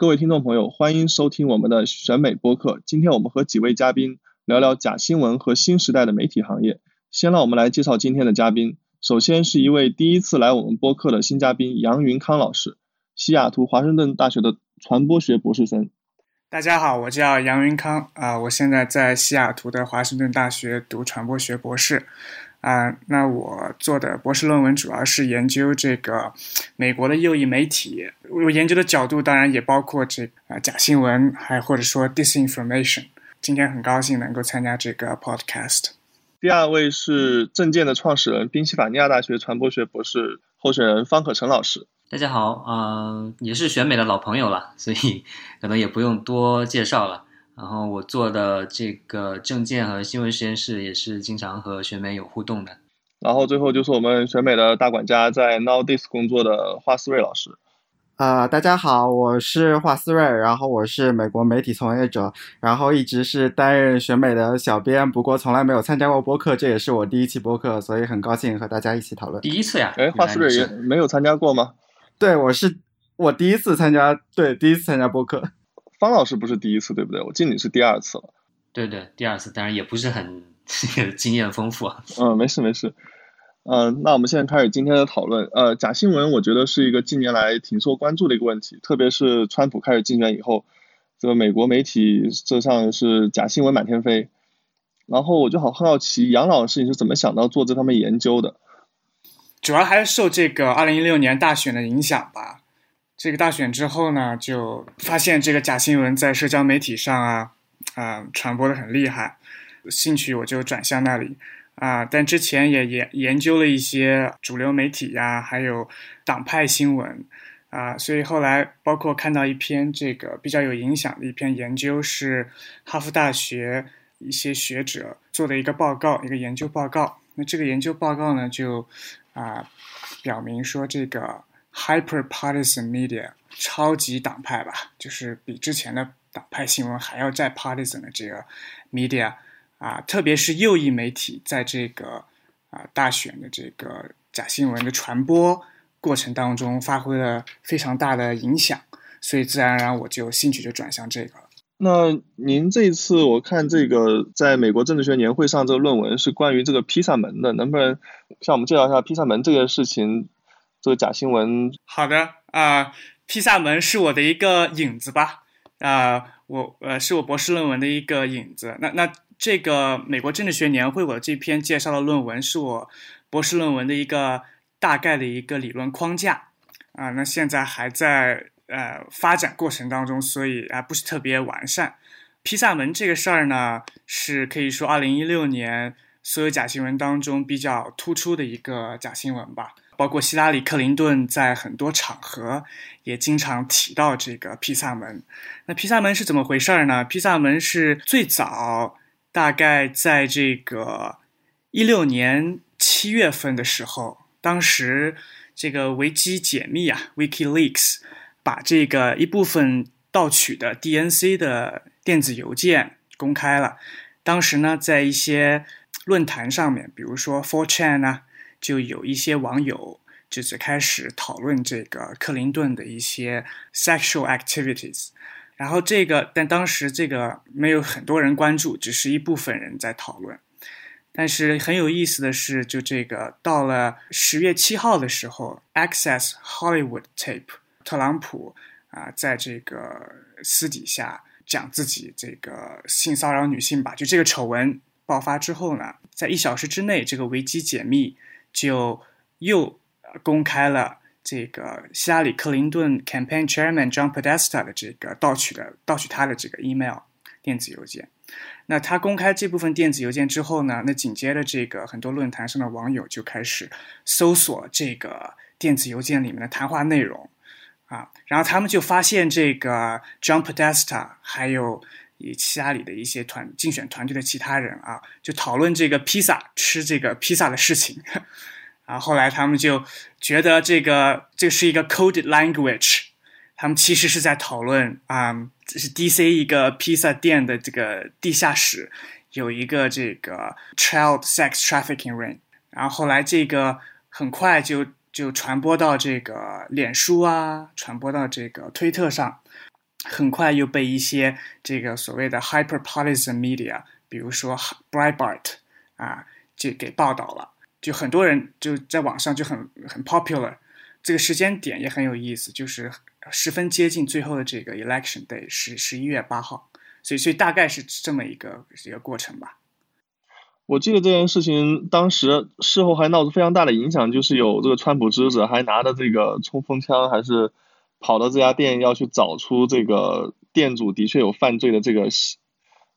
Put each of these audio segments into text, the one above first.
各位听众朋友，欢迎收听我们的选美播客。今天我们和几位嘉宾聊聊假新闻和新时代的媒体行业。先让我们来介绍今天的嘉宾。首先是一位第一次来我们播客的新嘉宾杨云康老师，西雅图华盛顿大学的传播学博士生。大家好，我叫杨云康啊，我现在在西雅图的华盛顿大学读传播学博士。啊，那我做的博士论文主要是研究这个美国的右翼媒体，我研究的角度当然也包括这啊假新闻，还或者说 disinformation。今天很高兴能够参加这个 podcast。第二位是证件的创始人，宾夕法尼亚大学传播学博士候选人方可成老师。大家好，嗯，也是选美的老朋友了，所以可能也不用多介绍了。然后我做的这个证件和新闻实验室也是经常和选美有互动的。然后最后就是我们选美的大管家，在 Nowthis 工作的华思睿老师。啊，大家好，我是华思睿，然后我是美国媒体从业者，然后一直是担任选美的小编，不过从来没有参加过播客，这也是我第一期播客，所以很高兴和大家一起讨论。第一次呀？哎，华思睿也没有参加过吗？对，我是我第一次参加，对，第一次参加播客。方老师不是第一次，对不对？我记得你是第二次了。对对，第二次，当然也不是很 经验丰富啊。嗯，没事没事。嗯，那我们现在开始今天的讨论。呃，假新闻我觉得是一个近年来挺受关注的一个问题，特别是川普开始竞选以后，这个美国媒体这上是假新闻满天飞。然后我就好很好奇，杨老师你是怎么想到做这方面研究的？主要还是受这个二零一六年大选的影响吧。这个大选之后呢，就发现这个假新闻在社交媒体上啊，啊传播的很厉害，兴趣我就转向那里啊。但之前也研研究了一些主流媒体呀，还有党派新闻啊，所以后来包括看到一篇这个比较有影响的一篇研究，是哈佛大学一些学者做的一个报告，一个研究报告。那这个研究报告呢，就啊表明说这个。Hyper-partisan media，超级党派吧，就是比之前的党派新闻还要再 partisan 的这个 media 啊，特别是右翼媒体，在这个啊大选的这个假新闻的传播过程当中，发挥了非常大的影响，所以自然而然我就兴趣就转向这个。那您这一次我看这个在美国政治学年会上这个论文是关于这个披萨门的，能不能向我们介绍一下披萨门这个事情？这个假新闻，好的啊，披萨门是我的一个影子吧，啊，我呃是我博士论文的一个影子。那那这个美国政治学年会我这篇介绍的论文是我博士论文的一个大概的一个理论框架啊，那现在还在呃发展过程当中，所以啊不是特别完善。披萨门这个事儿呢，是可以说二零一六年所有假新闻当中比较突出的一个假新闻吧。包括希拉里·克林顿在很多场合也经常提到这个披萨门。那披萨门是怎么回事呢？披萨门是最早大概在这个一六年七月份的时候，当时这个维基解密啊，WikiLeaks 把这个一部分盗取的 DNC 的电子邮件公开了。当时呢，在一些论坛上面，比如说 4chan 啊。就有一些网友就是开始讨论这个克林顿的一些 sexual activities，然后这个但当时这个没有很多人关注，只是一部分人在讨论。但是很有意思的是，就这个到了十月七号的时候，Access Hollywood Tape，特朗普啊，在这个私底下讲自己这个性骚扰女性吧，就这个丑闻爆发之后呢，在一小时之内，这个维基解密。就又公开了这个希拉里·克林顿 campaign chairman John Podesta 的这个盗取的盗取他的这个 email 电子邮件。那他公开这部分电子邮件之后呢，那紧接着这个很多论坛上的网友就开始搜索这个电子邮件里面的谈话内容啊，然后他们就发现这个 John Podesta 还有以其他里的一些团竞选团队的其他人啊，就讨论这个披萨吃这个披萨的事情。啊，后来他们就觉得这个这是一个 coded language，他们其实是在讨论啊，这是 DC 一个披萨店的这个地下室有一个这个 child sex trafficking ring，然后后来这个很快就就传播到这个脸书啊，传播到这个推特上，很快又被一些这个所谓的 hyper partisan media，比如说 Breitbart 啊，就给报道了。就很多人就在网上就很很 popular，这个时间点也很有意思，就是十分接近最后的这个 election day，十十一月八号，所以所以大概是这么一个一个过程吧。我记得这件事情当时事后还闹出非常大的影响，就是有这个川普之子还拿着这个冲锋枪，还是跑到这家店要去找出这个店主的确有犯罪的这个。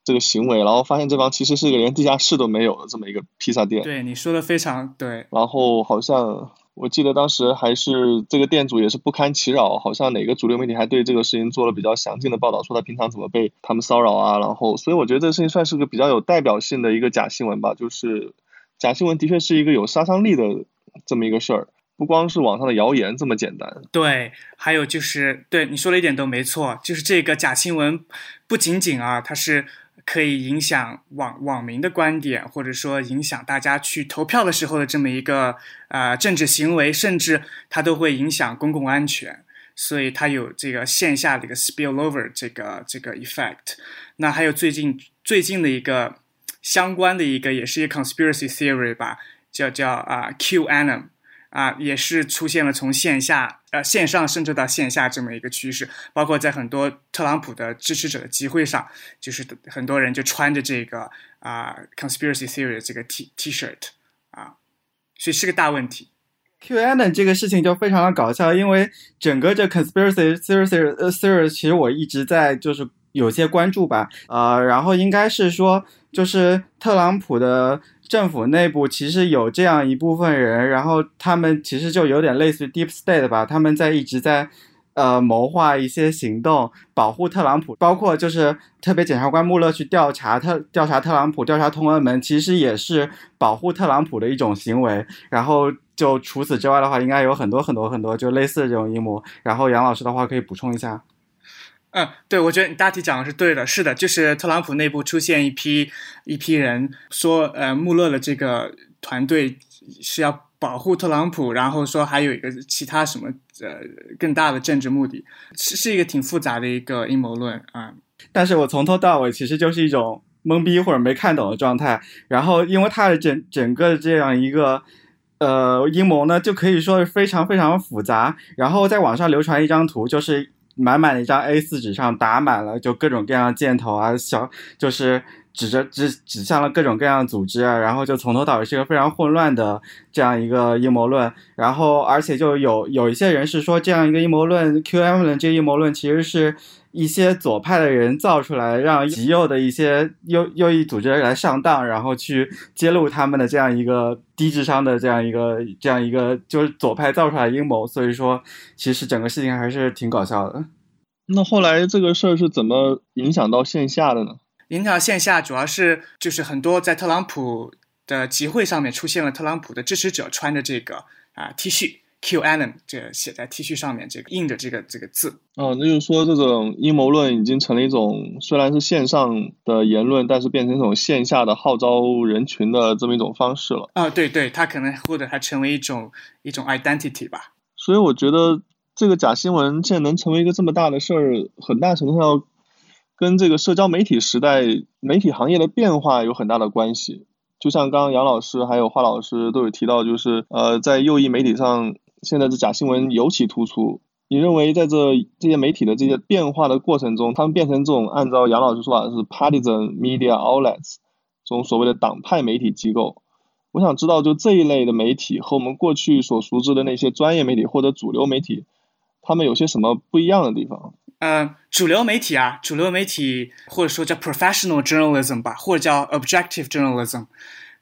这个行为，然后发现这帮其实是个连地下室都没有的这么一个披萨店。对，你说的非常对。然后好像我记得当时还是这个店主也是不堪其扰，好像哪个主流媒体还对这个事情做了比较详尽的报道，说他平常怎么被他们骚扰啊。然后，所以我觉得这个事情算是个比较有代表性的一个假新闻吧。就是假新闻的确是一个有杀伤力的这么一个事儿，不光是网上的谣言这么简单。对，还有就是对你说的一点都没错，就是这个假新闻不仅仅啊，它是。可以影响网网民的观点，或者说影响大家去投票的时候的这么一个呃政治行为，甚至它都会影响公共安全，所以它有这个线下的一个 spillover 这个这个 effect。那还有最近最近的一个相关的一个也是一个 conspiracy theory 吧，叫叫啊 QAnon。啊，也是出现了从线下呃线上甚至到线下这么一个趋势，包括在很多特朗普的支持者的集会上，就是很多人就穿着这个啊 conspiracy theory 这个 T T shirt 啊，所以是个大问题。QAnon 这个事情就非常的搞笑，因为整个这 conspiracy theory 呃 theory 其实我一直在就是有些关注吧，呃，然后应该是说就是特朗普的。政府内部其实有这样一部分人，然后他们其实就有点类似于 Deep State 吧，他们在一直在，呃，谋划一些行动，保护特朗普，包括就是特别检察官穆勒去调查特调查特朗普，调查通俄门，其实也是保护特朗普的一种行为。然后就除此之外的话，应该有很多很多很多就类似的这种阴谋。然后杨老师的话可以补充一下。嗯，对，我觉得你大体讲的是对的，是的，就是特朗普内部出现一批一批人说，呃，穆勒的这个团队是要保护特朗普，然后说还有一个其他什么呃更大的政治目的，是是一个挺复杂的一个阴谋论啊。但是我从头到尾其实就是一种懵逼或者没看懂的状态，然后因为他的整整个这样一个呃阴谋呢，就可以说是非常非常复杂，然后在网上流传一张图，就是。满满的一张 A 四纸上打满了，就各种各样的箭头啊，小就是指着指指向了各种各样的组织啊，然后就从头到尾是一个非常混乱的这样一个阴谋论，然后而且就有有一些人是说这样一个阴谋论，QM 的这个阴谋论其实是。一些左派的人造出来，让极右的一些右右翼组织来上当，然后去揭露他们的这样一个低智商的这样一个这样一个就是左派造出来阴谋。所以说，其实整个事情还是挺搞笑的。那后来这个事儿是怎么影响到线下的呢？影响线下主要是就是很多在特朗普的集会上面出现了特朗普的支持者穿着这个啊 T 恤。Q Allen 这写在 T 恤上面，这个印着这个这个字。哦，那就是说这种阴谋论已经成了一种，虽然是线上的言论，但是变成一种线下的号召人群的这么一种方式了。啊，对对，它可能或者它成为一种一种 identity 吧。所以我觉得这个假新闻现在能成为一个这么大的事儿，很大程度上跟这个社交媒体时代、媒体行业的变化有很大的关系。就像刚刚杨老师还有华老师都有提到，就是呃，在右翼媒体上。现在这假新闻尤其突出。你认为在这这些媒体的这些变化的过程中，他们变成这种按照杨老师说法是 partisan media outlets，这种所谓的党派媒体机构。我想知道，就这一类的媒体和我们过去所熟知的那些专业媒体或者主流媒体，他们有些什么不一样的地方？嗯，主流媒体啊，主流媒体或者说叫 professional journalism 吧，或者叫 objective journalism，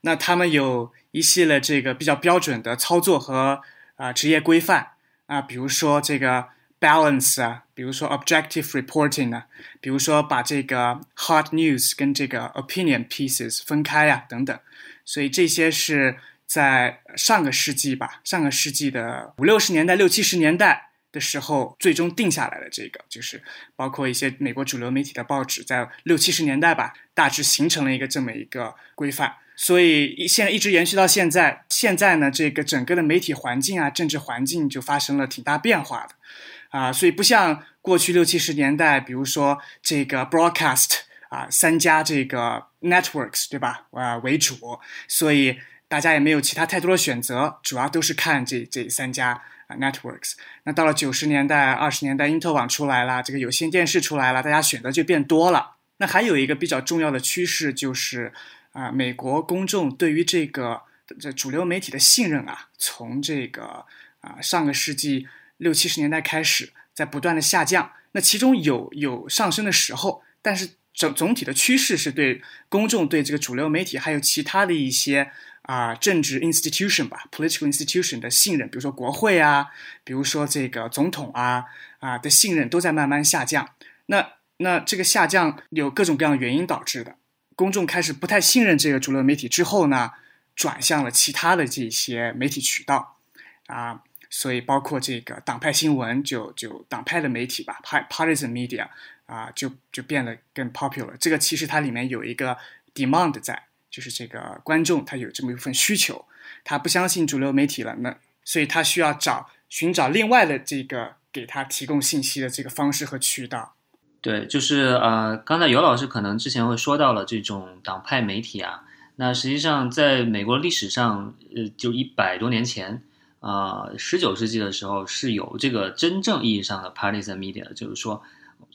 那他们有一系列这个比较标准的操作和。啊职业规范啊，比如说这个 balance 啊，比如说 objective reporting 啊，比如说把这个 hot news 跟这个 opinion pieces 分开啊等等，所以这些是在上个世纪吧，上个世纪的五六十年代、六七十年代。的时候，最终定下来的这个，就是包括一些美国主流媒体的报纸，在六七十年代吧，大致形成了一个这么一个规范，所以现在一直延续到现在。现在呢，这个整个的媒体环境啊，政治环境就发生了挺大变化的，啊，所以不像过去六七十年代，比如说这个 broadcast 啊，三家这个 networks 对吧，啊为主，所以大家也没有其他太多的选择，主要都是看这这三家。Networks，那到了九十年代、二十年代，因特网出来了，这个有线电视出来了，大家选择就变多了。那还有一个比较重要的趋势就是，啊，美国公众对于这个这主流媒体的信任啊，从这个啊上个世纪六七十年代开始，在不断的下降。那其中有有上升的时候，但是总总体的趋势是对公众对这个主流媒体还有其他的一些。啊，政治 institution 吧，political institution 的信任，比如说国会啊，比如说这个总统啊，啊的信任都在慢慢下降。那那这个下降有各种各样原因导致的。公众开始不太信任这个主流媒体之后呢，转向了其他的这些媒体渠道啊，所以包括这个党派新闻，就就党派的媒体吧，partisan media 啊，就就变得更 popular。这个其实它里面有一个 demand 在。就是这个观众他有这么一份需求，他不相信主流媒体了，那所以他需要找寻找另外的这个给他提供信息的这个方式和渠道。对，就是呃，刚才尤老师可能之前会说到了这种党派媒体啊，那实际上在美国历史上，呃，就一百多年前啊，十九世纪的时候是有这个真正意义上的 partisan media，就是说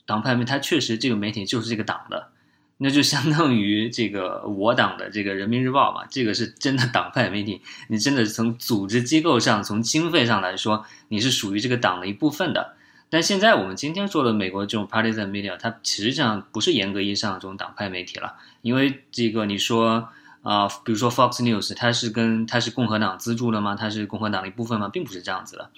党派媒体它确实这个媒体就是这个党的。那就相当于这个我党的这个人民日报嘛，这个是真的党派媒体，你真的从组织机构上、从经费上来说，你是属于这个党的一部分的。但现在我们今天说的美国这种 partisan media，它实际上不是严格意义上这种党派媒体了，因为这个你说啊，比如说 Fox News，它是跟它是共和党资助的吗？它是共和党的一部分吗？并不是这样子的，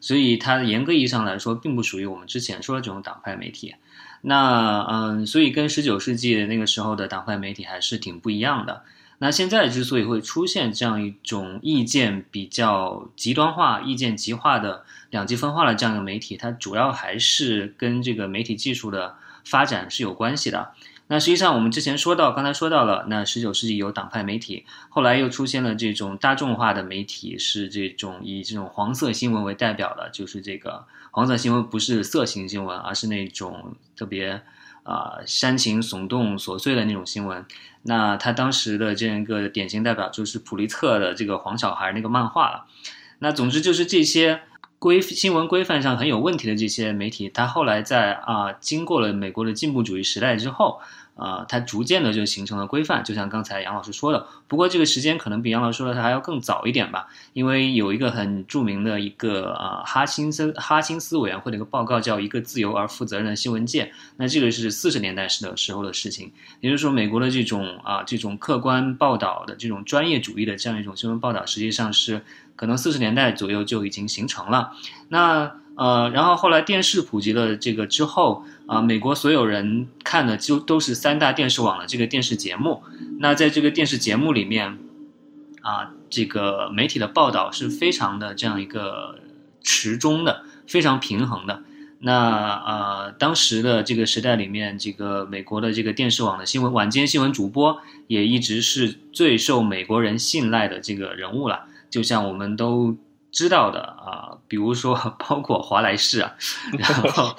所以它严格意义上来说，并不属于我们之前说的这种党派媒体。那嗯，所以跟十九世纪那个时候的党派媒体还是挺不一样的。那现在之所以会出现这样一种意见比较极端化、意见极化的两极分化的这样一个媒体，它主要还是跟这个媒体技术的发展是有关系的。那实际上，我们之前说到，刚才说到了，那十九世纪有党派媒体，后来又出现了这种大众化的媒体，是这种以这种黄色新闻为代表的，就是这个黄色新闻不是色情新闻，而是那种特别啊煽情、耸动、琐碎的那种新闻。那他当时的这样一个典型代表就是普利策的这个黄小孩那个漫画了。那总之就是这些。规新闻规范上很有问题的这些媒体，他后来在啊经过了美国的进步主义时代之后，啊，它逐渐的就形成了规范。就像刚才杨老师说的，不过这个时间可能比杨老师说的它还要更早一点吧，因为有一个很著名的一个啊哈辛森哈辛斯委员会的一个报告，叫《一个自由而负责任的新闻界》。那这个是四十年代时的时候的事情，也就是说，美国的这种啊这种客观报道的这种专业主义的这样一种新闻报道，实际上是。可能四十年代左右就已经形成了，那呃，然后后来电视普及了这个之后啊，美国所有人看的就都是三大电视网的这个电视节目。那在这个电视节目里面啊，这个媒体的报道是非常的这样一个持中的，非常平衡的。那呃，当时的这个时代里面，这个美国的这个电视网的新闻晚间新闻主播也一直是最受美国人信赖的这个人物了。就像我们都知道的啊，比如说包括华莱士啊，然后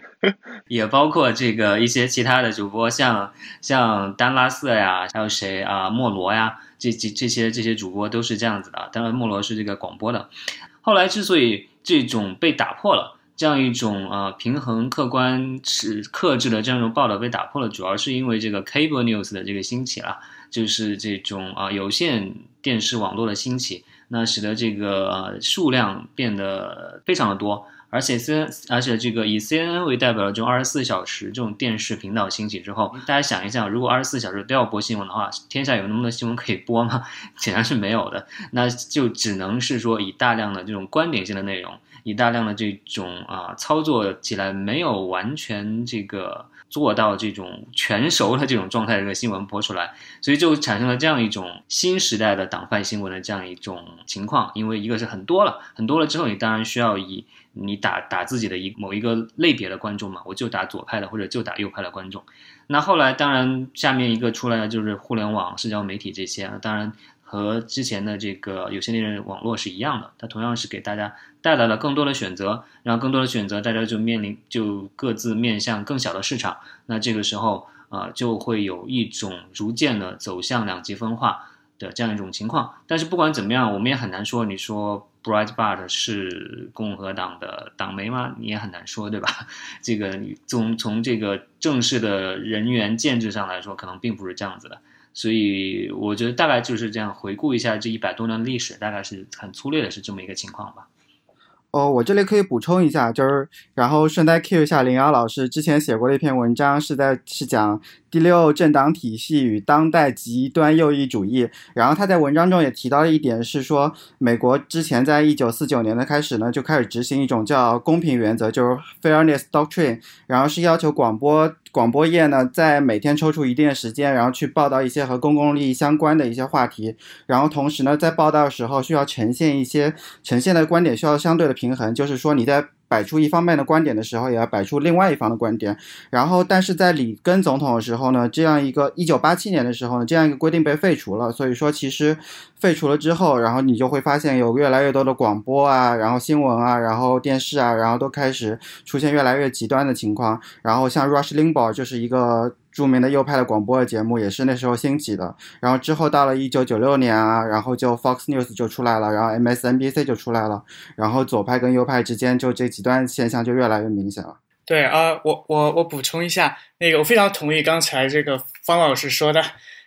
也包括这个一些其他的主播，像像丹拉瑟呀，还有谁啊，莫罗呀，这这这些这些主播都是这样子的。当然，莫罗是这个广播的。后来之所以这种被打破了，这样一种啊平衡、客观、是克制的这样一种报道被打破了，主要是因为这个 cable news 的这个兴起了。就是这种啊有线电视网络的兴起，那使得这个数量变得非常的多，而且 C，而且这个以 CNN 为代表的这种二十四小时这种电视频道兴起之后，大家想一想，如果二十四小时都要播新闻的话，天下有那么多新闻可以播吗？显然是没有的，那就只能是说以大量的这种观点性的内容，以大量的这种啊操作起来没有完全这个。做到这种全熟的这种状态，这个新闻播出来，所以就产生了这样一种新时代的党派新闻的这样一种情况。因为一个是很多了，很多了之后，你当然需要以你打打自己的一某一个类别的观众嘛，我就打左派的或者就打右派的观众。那后来当然下面一个出来的就是互联网、社交媒体这些，当然。和之前的这个有线电视网络是一样的，它同样是给大家带来了更多的选择，然后更多的选择，大家就面临就各自面向更小的市场，那这个时候啊就会有一种逐渐的走向两极分化的这样一种情况。但是不管怎么样，我们也很难说，你说 Breitbart 是共和党的党媒吗？你也很难说，对吧？这个从从这个正式的人员建制上来说，可能并不是这样子的。所以我觉得大概就是这样，回顾一下这一百多年的历史，大概是很粗略的是这么一个情况吧。哦，我这里可以补充一下，就是然后顺带 cue 一下林瑶老师之前写过的一篇文章，是在是讲第六政党体系与当代极端右翼主义。然后他在文章中也提到了一点，是说美国之前在一九四九年的开始呢，就开始执行一种叫公平原则，就是 fairness doctrine，然后是要求广播。广播业呢，在每天抽出一定的时间，然后去报道一些和公共利益相关的一些话题，然后同时呢，在报道的时候需要呈现一些呈现的观点需要相对的平衡，就是说你在。摆出一方面的观点的时候，也要摆出另外一方的观点。然后，但是在里根总统的时候呢，这样一个一九八七年的时候呢，这样一个规定被废除了。所以说，其实废除了之后，然后你就会发现有越来越多的广播啊，然后新闻啊，然后电视啊，然后都开始出现越来越极端的情况。然后像 Rush Limbaugh 就是一个。著名的右派的广播的节目也是那时候兴起的，然后之后到了一九九六年啊，然后就 Fox News 就出来了，然后 MSNBC 就出来了，然后左派跟右派之间就这极端现象就越来越明显了。对啊，我我我补充一下，那个我非常同意刚才这个方老师说的，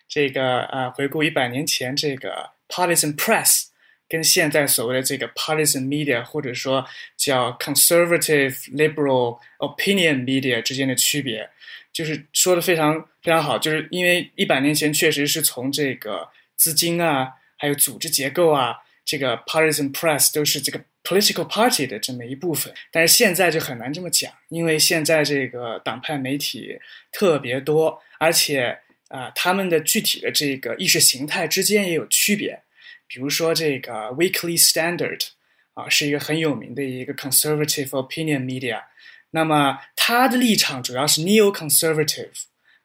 这个呃，回顾一百年前这个 partisan press 跟现在所谓的这个 partisan media 或者说叫 conservative liberal opinion media 之间的区别。就是说的非常非常好，就是因为一百年前确实是从这个资金啊，还有组织结构啊，这个 partisan press 都是这个 political party 的这么一部分，但是现在就很难这么讲，因为现在这个党派媒体特别多，而且啊，他们的具体的这个意识形态之间也有区别，比如说这个 Weekly Standard 啊，是一个很有名的一个 conservative opinion media。那么他的立场主要是 neo-conservative，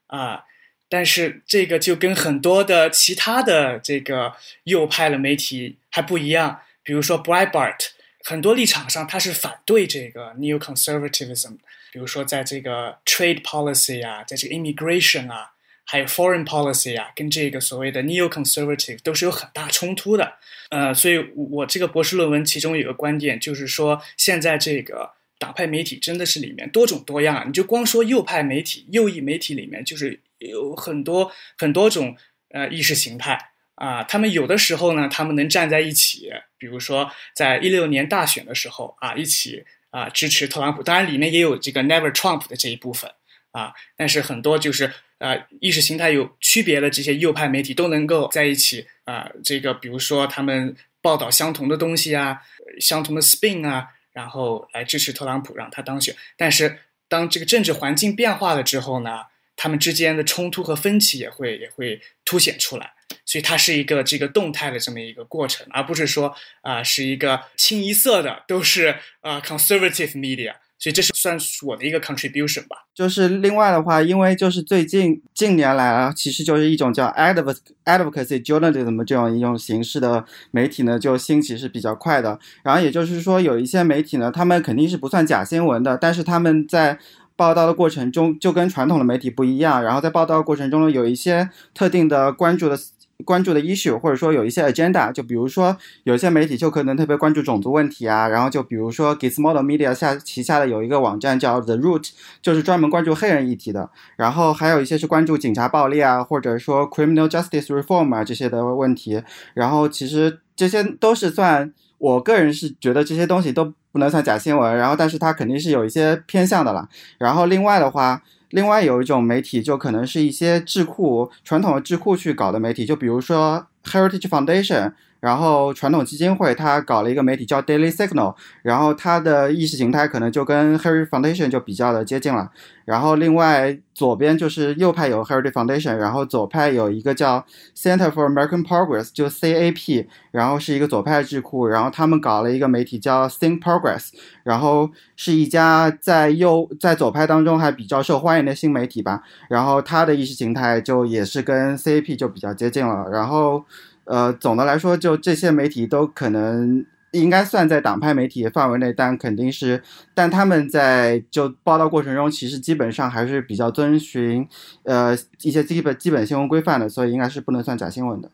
啊，但是这个就跟很多的其他的这个右派的媒体还不一样。比如说 Breitbart，很多立场上他是反对这个 neo-conservatism。比如说在这个 trade policy 啊，在这个 immigration 啊，还有 foreign policy 啊，跟这个所谓的 neo-conservative 都是有很大冲突的。呃，所以我这个博士论文其中有个观点就是说，现在这个。党派媒体真的是里面多种多样啊！你就光说右派媒体、右翼媒体里面，就是有很多很多种呃意识形态啊。他们有的时候呢，他们能站在一起，比如说在一六年大选的时候啊，一起啊支持特朗普。当然里面也有这个 Never Trump 的这一部分啊，但是很多就是呃意识形态有区别的这些右派媒体都能够在一起啊。这个比如说他们报道相同的东西啊，相同的 spin 啊。然后来支持特朗普，让他当选。但是当这个政治环境变化了之后呢，他们之间的冲突和分歧也会也会凸显出来。所以它是一个这个动态的这么一个过程，而不是说啊是一个清一色的都是啊 conservative media。所以这是算是我的一个 contribution 吧。就是另外的话，因为就是最近近年来啊，其实就是一种叫 advocacy journalism 这样一种形式的媒体呢，就兴起是比较快的。然后也就是说，有一些媒体呢，他们肯定是不算假新闻的，但是他们在报道的过程中就跟传统的媒体不一样。然后在报道过程中呢，有一些特定的关注的。关注的 issue，或者说有一些 agenda，就比如说有些媒体就可能特别关注种族问题啊，然后就比如说 Gizmodo Media 下旗下的有一个网站叫 The Root，就是专门关注黑人议题的。然后还有一些是关注警察暴力啊，或者说 criminal justice reform 啊这些的问题。然后其实这些都是算，我个人是觉得这些东西都不能算假新闻。然后，但是它肯定是有一些偏向的了。然后，另外的话，另外有一种媒体就可能是一些智库传统的智库去搞的媒体，就比如说 Heritage Foundation。然后传统基金会它搞了一个媒体叫 Daily Signal，然后它的意识形态可能就跟 hero Foundation 就比较的接近了。然后另外左边就是右派有 hero Foundation，然后左派有一个叫 Center for American Progress，就 CAP，然后是一个左派智库，然后他们搞了一个媒体叫 Think Progress，然后是一家在右在左派当中还比较受欢迎的新媒体吧。然后它的意识形态就也是跟 CAP 就比较接近了。然后。呃，总的来说，就这些媒体都可能应该算在党派媒体范围内，但肯定是，但他们在就报道过程中，其实基本上还是比较遵循呃一些基本基本新闻规范的，所以应该是不能算假新闻的。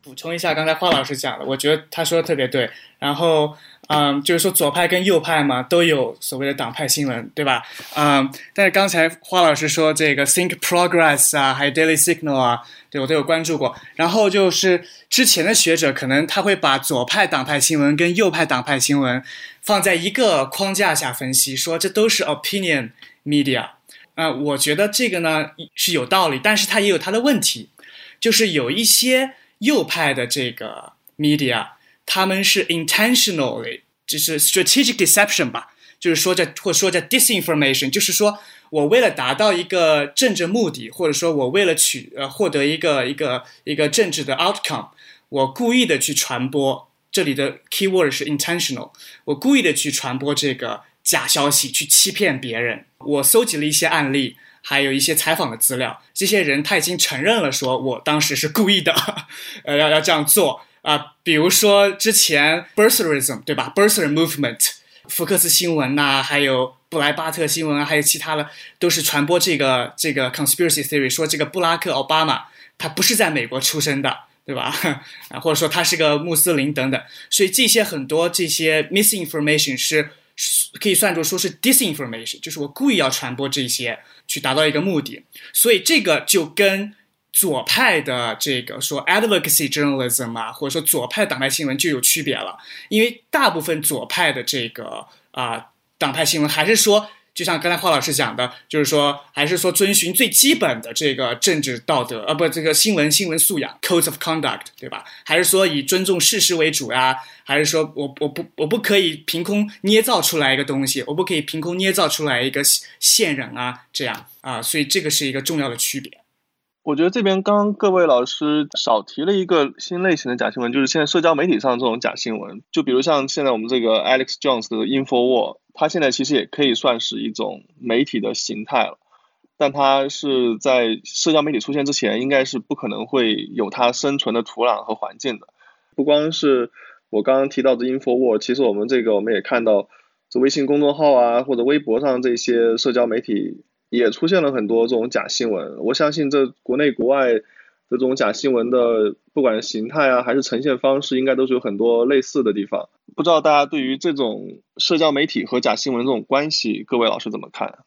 补充一下，刚才花老师讲的，我觉得他说的特别对。然后。嗯，就是说左派跟右派嘛，都有所谓的党派新闻，对吧？嗯，但是刚才花老师说这个 Think Progress 啊，还有 Daily Signal 啊，对我都有关注过。然后就是之前的学者可能他会把左派党派新闻跟右派党派新闻放在一个框架下分析，说这都是 opinion media。啊，我觉得这个呢是有道理，但是它也有它的问题，就是有一些右派的这个 media。他们是 intentionally，就是 strategic deception 吧，就是说叫或说叫 disinformation，就是说我为了达到一个政治目的，或者说我为了取呃获得一个一个一个政治的 outcome，我故意的去传播，这里的 keyword 是 intentional，我故意的去传播这个假消息，去欺骗别人。我搜集了一些案例，还有一些采访的资料，这些人他已经承认了，说我当时是故意的，呃，要要这样做。啊，比如说之前 birtherism 对吧？birther movement，福克斯新闻呐，还有布莱巴特新闻啊，还有其他的，都是传播这个这个 conspiracy theory，说这个布拉克奥巴马他不是在美国出生的，对吧？啊，或者说他是个穆斯林等等，所以这些很多这些 misinformation 是可以算作说是 disinformation，就是我故意要传播这些去达到一个目的，所以这个就跟。左派的这个说 advocacy journalism 啊，或者说左派党派新闻就有区别了，因为大部分左派的这个啊党派新闻还是说，就像刚才华老师讲的，就是说还是说遵循最基本的这个政治道德啊，不，这个新闻新闻素养 codes of conduct，对吧？还是说以尊重事实为主呀？还是说我我不我不可以凭空捏造出来一个东西，我不可以凭空捏造出来一个线人啊？这样啊，所以这个是一个重要的区别。我觉得这边刚刚各位老师少提了一个新类型的假新闻，就是现在社交媒体上这种假新闻。就比如像现在我们这个 Alex Jones 的 Infowar，它现在其实也可以算是一种媒体的形态了。但它是在社交媒体出现之前，应该是不可能会有它生存的土壤和环境的。不光是我刚刚提到的 Infowar，其实我们这个我们也看到，这微信公众号啊或者微博上这些社交媒体。也出现了很多这种假新闻，我相信这国内国外这种假新闻的，不管形态啊还是呈现方式，应该都是有很多类似的地方。不知道大家对于这种社交媒体和假新闻这种关系，各位老师怎么看？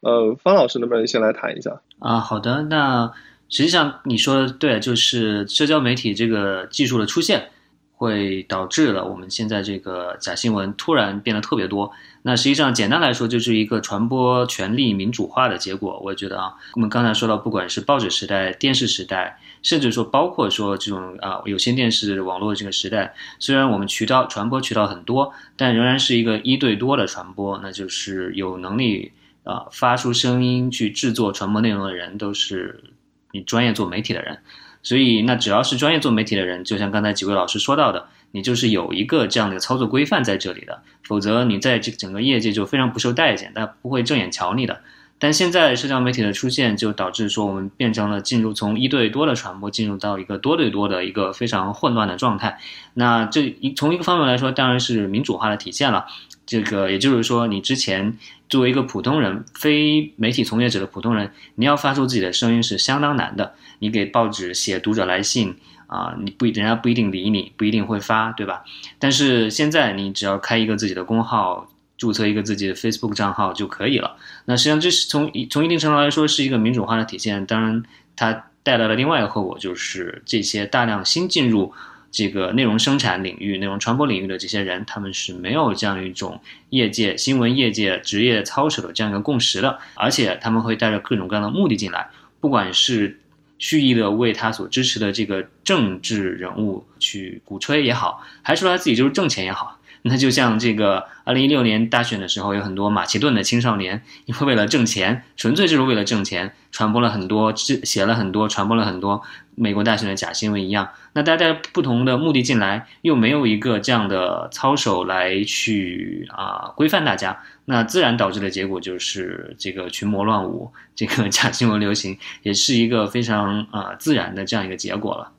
呃，方老师能不能先来谈一下？啊，好的。那实际上你说的对，就是社交媒体这个技术的出现。会导致了我们现在这个假新闻突然变得特别多。那实际上简单来说，就是一个传播权力民主化的结果。我觉得啊，我们刚才说到，不管是报纸时代、电视时代，甚至说包括说这种啊有线电视、网络这个时代，虽然我们渠道传播渠道很多，但仍然是一个一对多的传播。那就是有能力啊发出声音去制作传播内容的人，都是你专业做媒体的人。所以，那只要是专业做媒体的人，就像刚才几位老师说到的，你就是有一个这样的操作规范在这里的，否则你在这整个业界就非常不受待见，大家不会正眼瞧你的。但现在社交媒体的出现，就导致说我们变成了进入从一对多的传播，进入到一个多对多的一个非常混乱的状态。那这一从一个方面来说，当然是民主化的体现了。这个也就是说，你之前作为一个普通人、非媒体从业者的普通人，你要发出自己的声音是相当难的。你给报纸写读者来信啊，你不人家不一定理你，不一定会发，对吧？但是现在你只要开一个自己的公号，注册一个自己的 Facebook 账号就可以了。那实际上这是从从一定程度来说是一个民主化的体现。当然，它带来了另外一个后果，就是这些大量新进入。这个内容生产领域、内容传播领域的这些人，他们是没有这样一种业界新闻业界职业操守的这样一个共识的，而且他们会带着各种各样的目的进来，不管是蓄意的为他所支持的这个政治人物去鼓吹也好，还是说他自己就是挣钱也好。那就像这个二零一六年大选的时候，有很多马其顿的青少年，因为为了挣钱，纯粹就是为了挣钱，传播了很多、写了很多、传播了很多美国大选的假新闻一样。那大家不同的目的进来，又没有一个这样的操守来去啊规范大家，那自然导致的结果就是这个群魔乱舞，这个 假新闻流行，也是一个非常啊自然的这样一个结果了。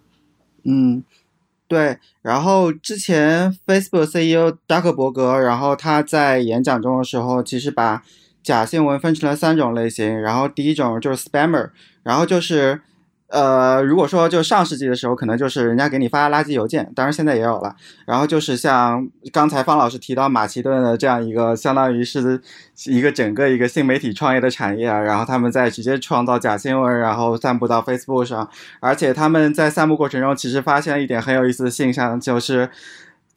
嗯。对，然后之前 Facebook CEO 扎克伯格，然后他在演讲中的时候，其实把假新闻分成了三种类型，然后第一种就是 spammer，然后就是。呃，如果说就上世纪的时候，可能就是人家给你发垃圾邮件，当然现在也有了。然后就是像刚才方老师提到马其顿的这样一个，相当于是一个整个一个新媒体创业的产业，然后他们在直接创造假新闻，然后散布到 Facebook 上，而且他们在散布过程中，其实发现了一点很有意思的现象，就是。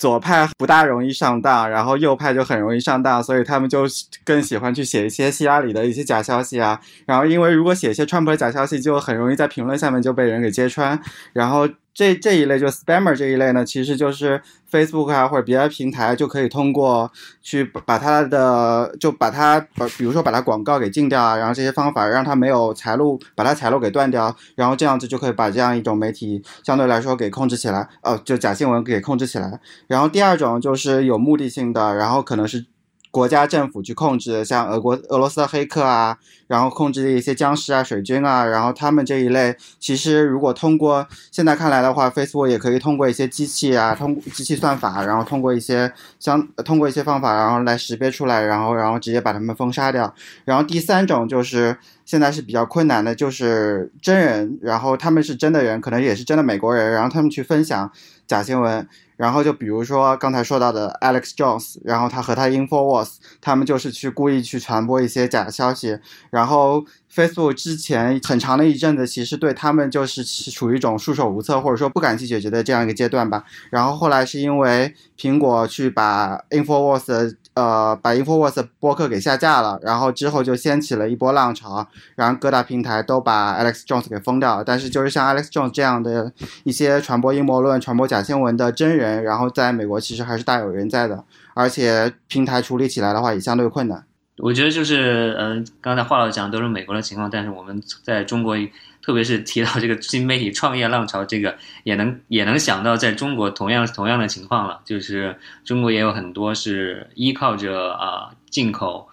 左派不大容易上当，然后右派就很容易上当，所以他们就更喜欢去写一些希拉里的一些假消息啊。然后因为如果写一些川普的假消息，就很容易在评论下面就被人给揭穿，然后。这这一类就 spammer 这一类呢，其实就是 Facebook 啊或者别的平台就可以通过去把它的就把它把比如说把它广告给禁掉啊，然后这些方法让它没有财路，把它财路给断掉，然后这样子就可以把这样一种媒体相对来说给控制起来，哦，就假新闻给控制起来。然后第二种就是有目的性的，然后可能是。国家政府去控制，像俄国、俄罗斯的黑客啊，然后控制的一些僵尸啊、水军啊，然后他们这一类，其实如果通过现在看来的话，Facebook 也可以通过一些机器啊，通机器算法，然后通过一些相通过一些方法，然后来识别出来，然后然后直接把他们封杀掉。然后第三种就是现在是比较困难的，就是真人，然后他们是真的人，可能也是真的美国人，然后他们去分享假新闻。然后就比如说刚才说到的 Alex Jones，然后他和他 Infowars，他们就是去故意去传播一些假消息。然后 Facebook 之前很长的一阵子，其实对他们就是处于一种束手无策，或者说不敢去解决的这样一个阶段吧。然后后来是因为苹果去把 Infowars。呃，把 Infowars 播客给下架了，然后之后就掀起了一波浪潮，然后各大平台都把 Alex Jones 给封掉了。但是就是像 Alex Jones 这样的一些传播阴谋论、传播假新闻的真人，然后在美国其实还是大有人在的，而且平台处理起来的话也相对困难。我觉得就是，嗯，刚才华老讲都是美国的情况，但是我们在中国。特别是提到这个新媒体创业浪潮，这个也能也能想到，在中国同样同样的情况了，就是中国也有很多是依靠着啊进口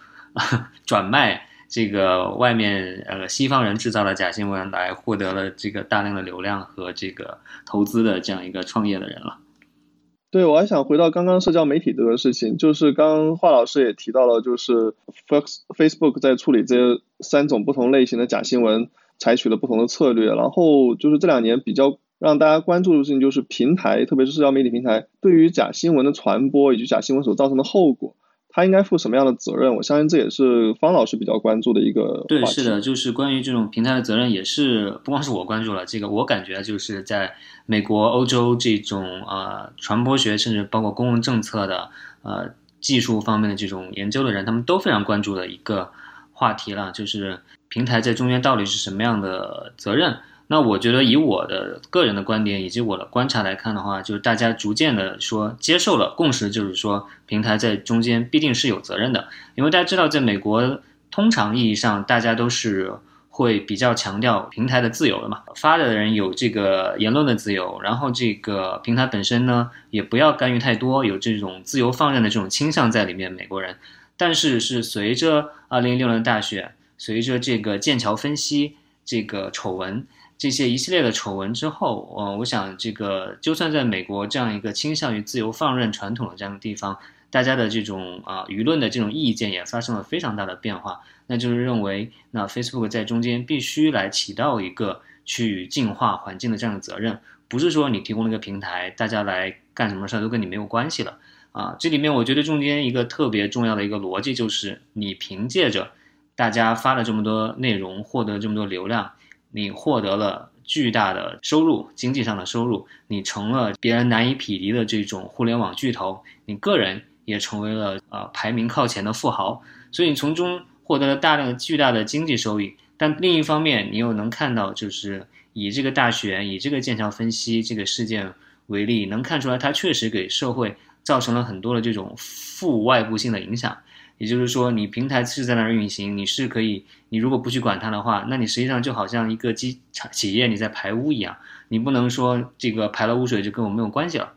转卖这个外面呃西方人制造的假新闻来获得了这个大量的流量和这个投资的这样一个创业的人了。对，我还想回到刚刚社交媒体这个事情，就是刚华老师也提到了，就是 Face Facebook 在处理这三种不同类型的假新闻。采取了不同的策略，然后就是这两年比较让大家关注的事情，就是平台，特别是社交媒体平台，对于假新闻的传播以及假新闻所造成的后果，它应该负什么样的责任？我相信这也是方老师比较关注的一个。对，是的，就是关于这种平台的责任，也是不光是我关注了，这个我感觉就是在美国、欧洲这种呃传播学，甚至包括公共政策的呃技术方面的这种研究的人，他们都非常关注的一个话题了，就是。平台在中间到底是什么样的责任？那我觉得以我的个人的观点以及我的观察来看的话，就是大家逐渐的说接受了共识，就是说平台在中间必定是有责任的。因为大家知道，在美国通常意义上，大家都是会比较强调平台的自由的嘛，发的人有这个言论的自由，然后这个平台本身呢也不要干预太多，有这种自由放任的这种倾向在里面。美国人，但是是随着二零一六年大选。随着这个剑桥分析这个丑闻，这些一系列的丑闻之后，呃，我想这个就算在美国这样一个倾向于自由放任传统的这样的地方，大家的这种啊舆论的这种意见也发生了非常大的变化。那就是认为，那 Facebook 在中间必须来起到一个去净化环境的这样的责任，不是说你提供了一个平台，大家来干什么事儿都跟你没有关系了啊。这里面我觉得中间一个特别重要的一个逻辑就是，你凭借着大家发了这么多内容，获得这么多流量，你获得了巨大的收入，经济上的收入，你成了别人难以匹敌的这种互联网巨头，你个人也成为了呃排名靠前的富豪，所以你从中获得了大量巨大的经济收益。但另一方面，你又能看到，就是以这个大选，以这个剑桥分析这个事件为例，能看出来它确实给社会造成了很多的这种负外部性的影响。也就是说，你平台是在那儿运行，你是可以，你如果不去管它的话，那你实际上就好像一个机厂企业你在排污一样，你不能说这个排了污水就跟我没有关系了。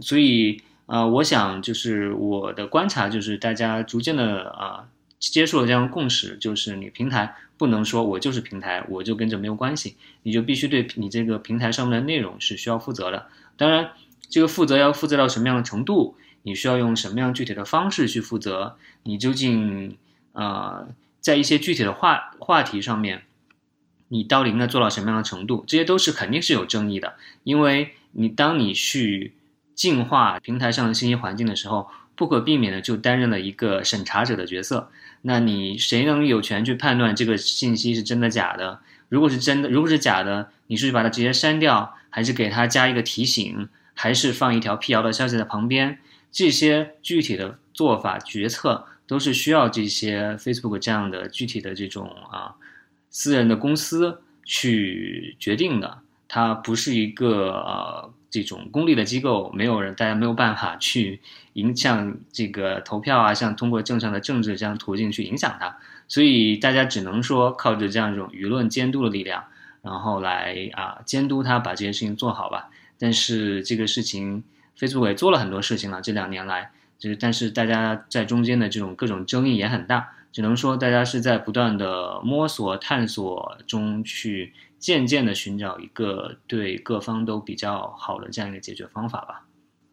所以，呃，我想就是我的观察就是大家逐渐的啊接受了这样的共识，就是你平台不能说我就是平台，我就跟着没有关系，你就必须对你这个平台上面的内容是需要负责的。当然，这个负责要负责到什么样的程度？你需要用什么样具体的方式去负责？你究竟呃，在一些具体的话话题上面，你到底应该做到什么样的程度？这些都是肯定是有争议的，因为你当你去净化平台上的信息环境的时候，不可避免的就担任了一个审查者的角色。那你谁能有权去判断这个信息是真的假的？如果是真的，如果是假的，你是把它直接删掉，还是给它加一个提醒，还是放一条辟谣的消息在旁边？这些具体的做法决策都是需要这些 Facebook 这样的具体的这种啊私人的公司去决定的，它不是一个呃这种公立的机构，没有人大家没有办法去影响这个投票啊，像通过正常的政治这样途径去影响它，所以大家只能说靠着这样一种舆论监督的力量，然后来啊监督它把这些事情做好吧。但是这个事情。非组委做了很多事情了，这两年来，就是但是大家在中间的这种各种争议也很大，只能说大家是在不断的摸索探索中去渐渐的寻找一个对各方都比较好的这样一个解决方法吧。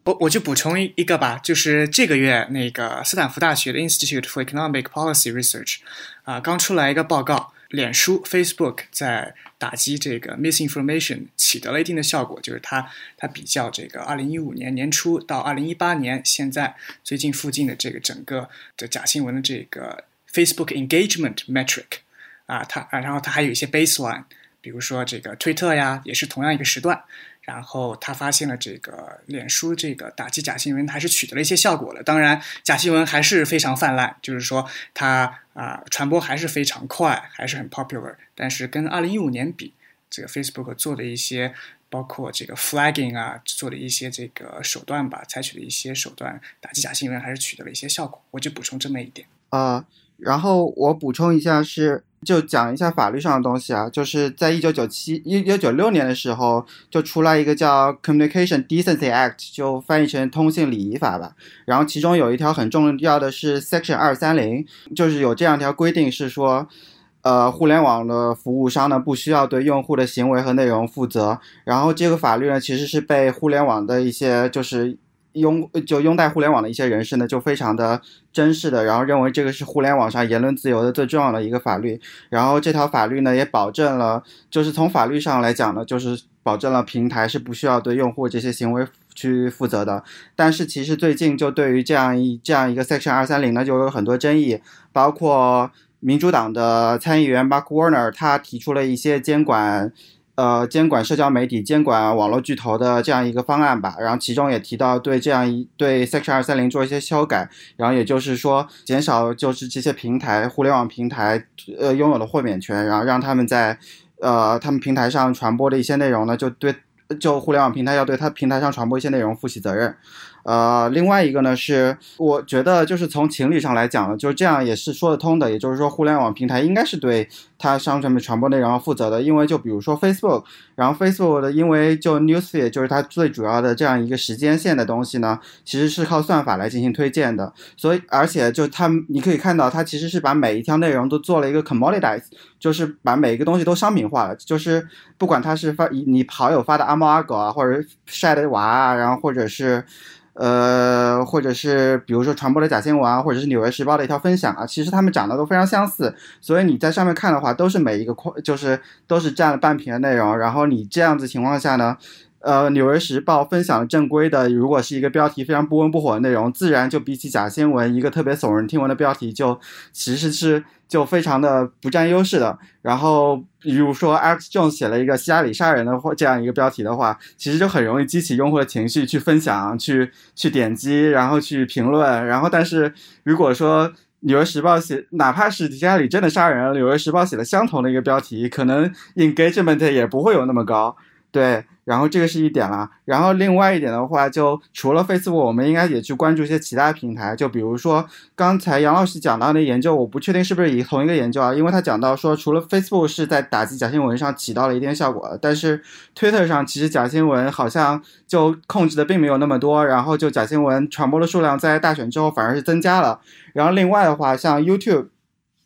我我就补充一个吧，就是这个月那个斯坦福大学的 Institute for Economic Policy Research 啊，刚出来一个报告。脸书 Facebook 在打击这个 misinformation 取得了一定的效果，就是它它比较这个二零一五年年初到二零一八年现在最近附近的这个整个的假新闻的这个 Facebook engagement metric 啊，它啊，然后它还有一些 baseline，比如说这个推特呀，也是同样一个时段。然后他发现了这个脸书这个打击假新闻还是取得了一些效果的。当然，假新闻还是非常泛滥，就是说它啊传播还是非常快，还是很 popular。但是跟二零一五年比，这个 Facebook 做的一些包括这个 flagging 啊，做的一些这个手段吧，采取的一些手段打击假新闻还是取得了一些效果。我就补充这么一点啊。然后我补充一下是。就讲一下法律上的东西啊，就是在一九九七、一九九六年的时候，就出来一个叫《Communication Decency Act》，就翻译成《通信礼仪法》吧。然后其中有一条很重要的是 Section 二三零，就是有这样一条规定，是说，呃，互联网的服务商呢不需要对用户的行为和内容负责。然后这个法律呢，其实是被互联网的一些就是。拥就拥戴互联网的一些人士呢，就非常的珍视的，然后认为这个是互联网上言论自由的最重要的一个法律。然后这条法律呢，也保证了，就是从法律上来讲呢，就是保证了平台是不需要对用户这些行为去负责的。但是其实最近就对于这样一这样一个 Section 二三零呢，就有很多争议，包括民主党的参议员 Mark Warner 他提出了一些监管。呃，监管社交媒体、监管网络巨头的这样一个方案吧，然后其中也提到对这样一对 Section 二三零做一些修改，然后也就是说减少就是这些平台、互联网平台呃拥有的豁免权，然后让他们在呃他们平台上传播的一些内容呢，就对就互联网平台要对他平台上传播一些内容负起责任。呃，另外一个呢是，我觉得就是从情理上来讲呢，就是这样也是说得通的。也就是说，互联网平台应该是对它商上面传播内容负责的。因为就比如说 Facebook，然后 Facebook 的因为就 Newsfeed 就是它最主要的这样一个时间线的东西呢，其实是靠算法来进行推荐的。所以，而且就它你可以看到，它其实是把每一条内容都做了一个 commoditize，就是把每一个东西都商品化了。就是不管它是发你好友发的阿猫阿狗啊，或者晒的娃啊，然后或者是。呃，或者是比如说传播的假新闻啊，或者是《纽约时报》的一条分享啊，其实他们长得都非常相似，所以你在上面看的话，都是每一个框，就是都是占了半屏的内容。然后你这样子情况下呢，呃，《纽约时报》分享正规的，如果是一个标题非常不温不火的内容，自然就比起假新闻一个特别耸人听闻的标题，就其实是就非常的不占优势的。然后，比如说 Alex Jones 写了一个希拉里杀人的或这样一个标题的话，其实就很容易激起用户的情绪去分享、去去点击，然后去评论。然后，但是如果说，《纽约时报》写，哪怕是希拉里真的杀人，《纽约时报》写了相同的一个标题，可能 engagement 也不会有那么高。对，然后这个是一点啦。然后另外一点的话，就除了 Facebook，我们应该也去关注一些其他平台。就比如说刚才杨老师讲到的研究，我不确定是不是以同一个研究啊，因为他讲到说，除了 Facebook 是在打击假新闻上起到了一定效果，但是 Twitter 上其实假新闻好像就控制的并没有那么多，然后就假新闻传播的数量在大选之后反而是增加了。然后另外的话，像 YouTube，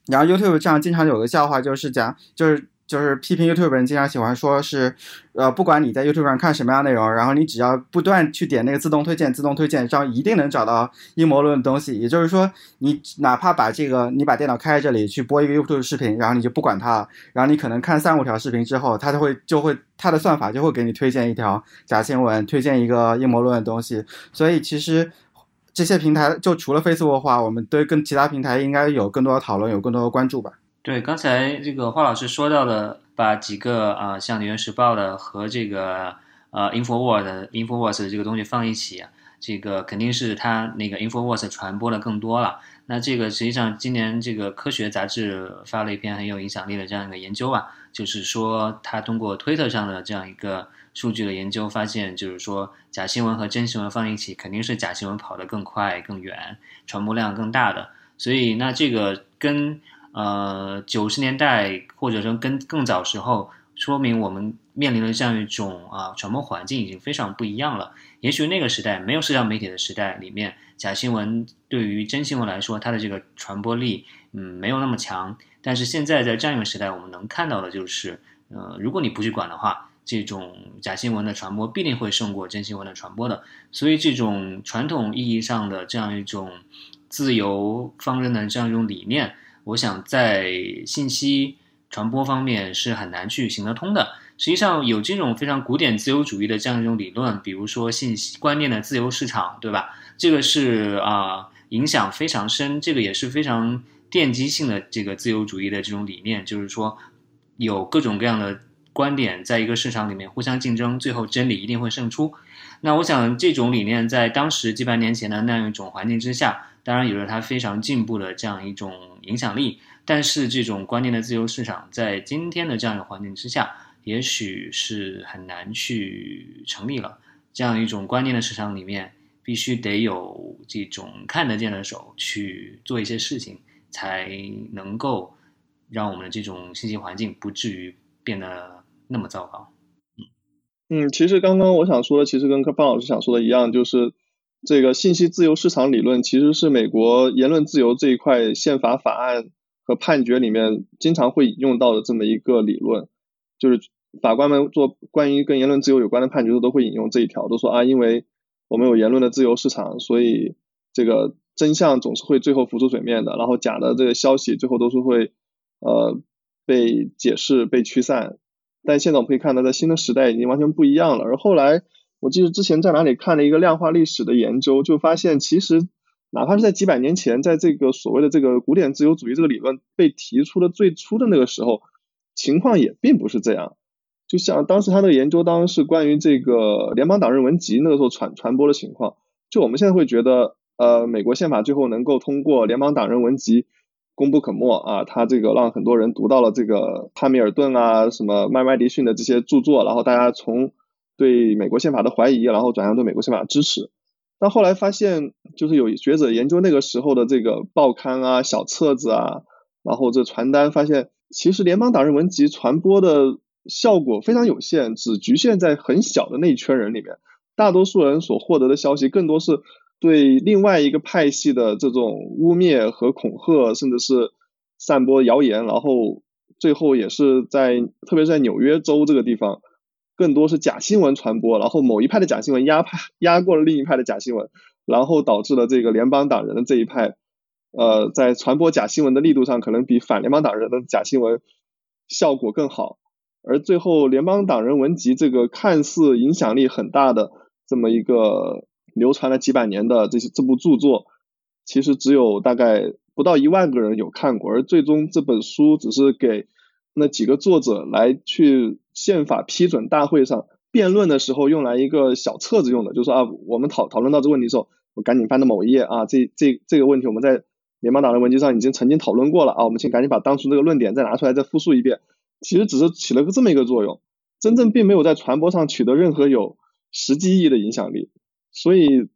然后 YouTube 上经常有个笑话，就是讲就是。就是批评 YouTube 人经常喜欢说是，呃，不管你在 YouTube 上看什么样内容，然后你只要不断去点那个自动推荐，自动推荐，这样一定能找到阴谋论的东西。也就是说，你哪怕把这个，你把电脑开在这里去播一个 YouTube 视频，然后你就不管它了，然后你可能看三五条视频之后，它就会就会它的算法就会给你推荐一条假新闻，推荐一个阴谋论的东西。所以其实这些平台就除了 Facebook 的话，我们对跟其他平台应该有更多的讨论，有更多的关注吧。对，刚才这个华老师说到的，把几个啊，像《纽约时报》的和这个呃 InfoWars、InfoWars 的这个东西放一起，这个肯定是他那个 InfoWars 传播的更多了。那这个实际上今年这个科学杂志发了一篇很有影响力的这样一个研究啊，就是说他通过推特上的这样一个数据的研究，发现就是说假新闻和真新闻放一起，肯定是假新闻跑得更快、更远，传播量更大的。所以那这个跟呃，九十年代或者说跟更早时候，说明我们面临的这样一种啊传播环境已经非常不一样了。也许那个时代没有社交媒体的时代里面，假新闻对于真新闻来说，它的这个传播力嗯没有那么强。但是现在在这样一个时代，我们能看到的就是，呃，如果你不去管的话，这种假新闻的传播必定会胜过真新闻的传播的。所以，这种传统意义上的这样一种自由方针的这样一种理念。我想在信息传播方面是很难去行得通的。实际上有这种非常古典自由主义的这样一种理论，比如说信息观念的自由市场，对吧？这个是啊影响非常深，这个也是非常奠基性的这个自由主义的这种理念，就是说有各种各样的观点在一个市场里面互相竞争，最后真理一定会胜出。那我想这种理念在当时几百年前的那样一种环境之下。当然有着它非常进步的这样一种影响力，但是这种观念的自由市场在今天的这样一个环境之下，也许是很难去成立了。这样一种观念的市场里面，必须得有这种看得见的手去做一些事情，才能够让我们的这种信息环境不至于变得那么糟糕。嗯嗯，其实刚刚我想说的，其实跟方老师想说的一样，就是。这个信息自由市场理论其实是美国言论自由这一块宪法法案和判决里面经常会引用到的这么一个理论，就是法官们做关于跟言论自由有关的判决都会引用这一条，都说啊，因为我们有言论的自由市场，所以这个真相总是会最后浮出水面的，然后假的这个消息最后都是会呃被解释被驱散。但现在我们可以看到，在新的时代已经完全不一样了，而后来。我记得之前在哪里看了一个量化历史的研究，就发现其实哪怕是在几百年前，在这个所谓的这个古典自由主义这个理论被提出的最初的那个时候，情况也并不是这样。就像当时他那个研究，当时是关于这个联邦党人文集那个时候传传播的情况。就我们现在会觉得，呃，美国宪法最后能够通过联邦党人文集功不可没啊，他这个让很多人读到了这个汉密尔顿啊、什么麦麦迪逊的这些著作，然后大家从对美国宪法的怀疑，然后转向对美国宪法的支持。但后来发现，就是有学者研究那个时候的这个报刊啊、小册子啊，然后这传单，发现其实联邦党人文集传播的效果非常有限，只局限在很小的那一圈人里面。大多数人所获得的消息，更多是对另外一个派系的这种污蔑和恐吓，甚至是散播谣言，然后最后也是在，特别是在纽约州这个地方。更多是假新闻传播，然后某一派的假新闻压派压过了另一派的假新闻，然后导致了这个联邦党人的这一派，呃，在传播假新闻的力度上，可能比反联邦党人的假新闻效果更好。而最后联邦党人文集这个看似影响力很大的这么一个流传了几百年的这些这部著作，其实只有大概不到一万个人有看过，而最终这本书只是给那几个作者来去宪法批准大会上辩论的时候用来一个小册子用的，就是说啊，我们讨讨论到这个问题的时候，我赶紧翻到某一页啊，这这这个问题我们在联邦党人文集上已经曾经讨论过了啊，我们请赶紧把当初这个论点再拿出来再复述一遍，其实只是起了个这么一个作用，真正并没有在传播上取得任何有实际意义的影响力，所以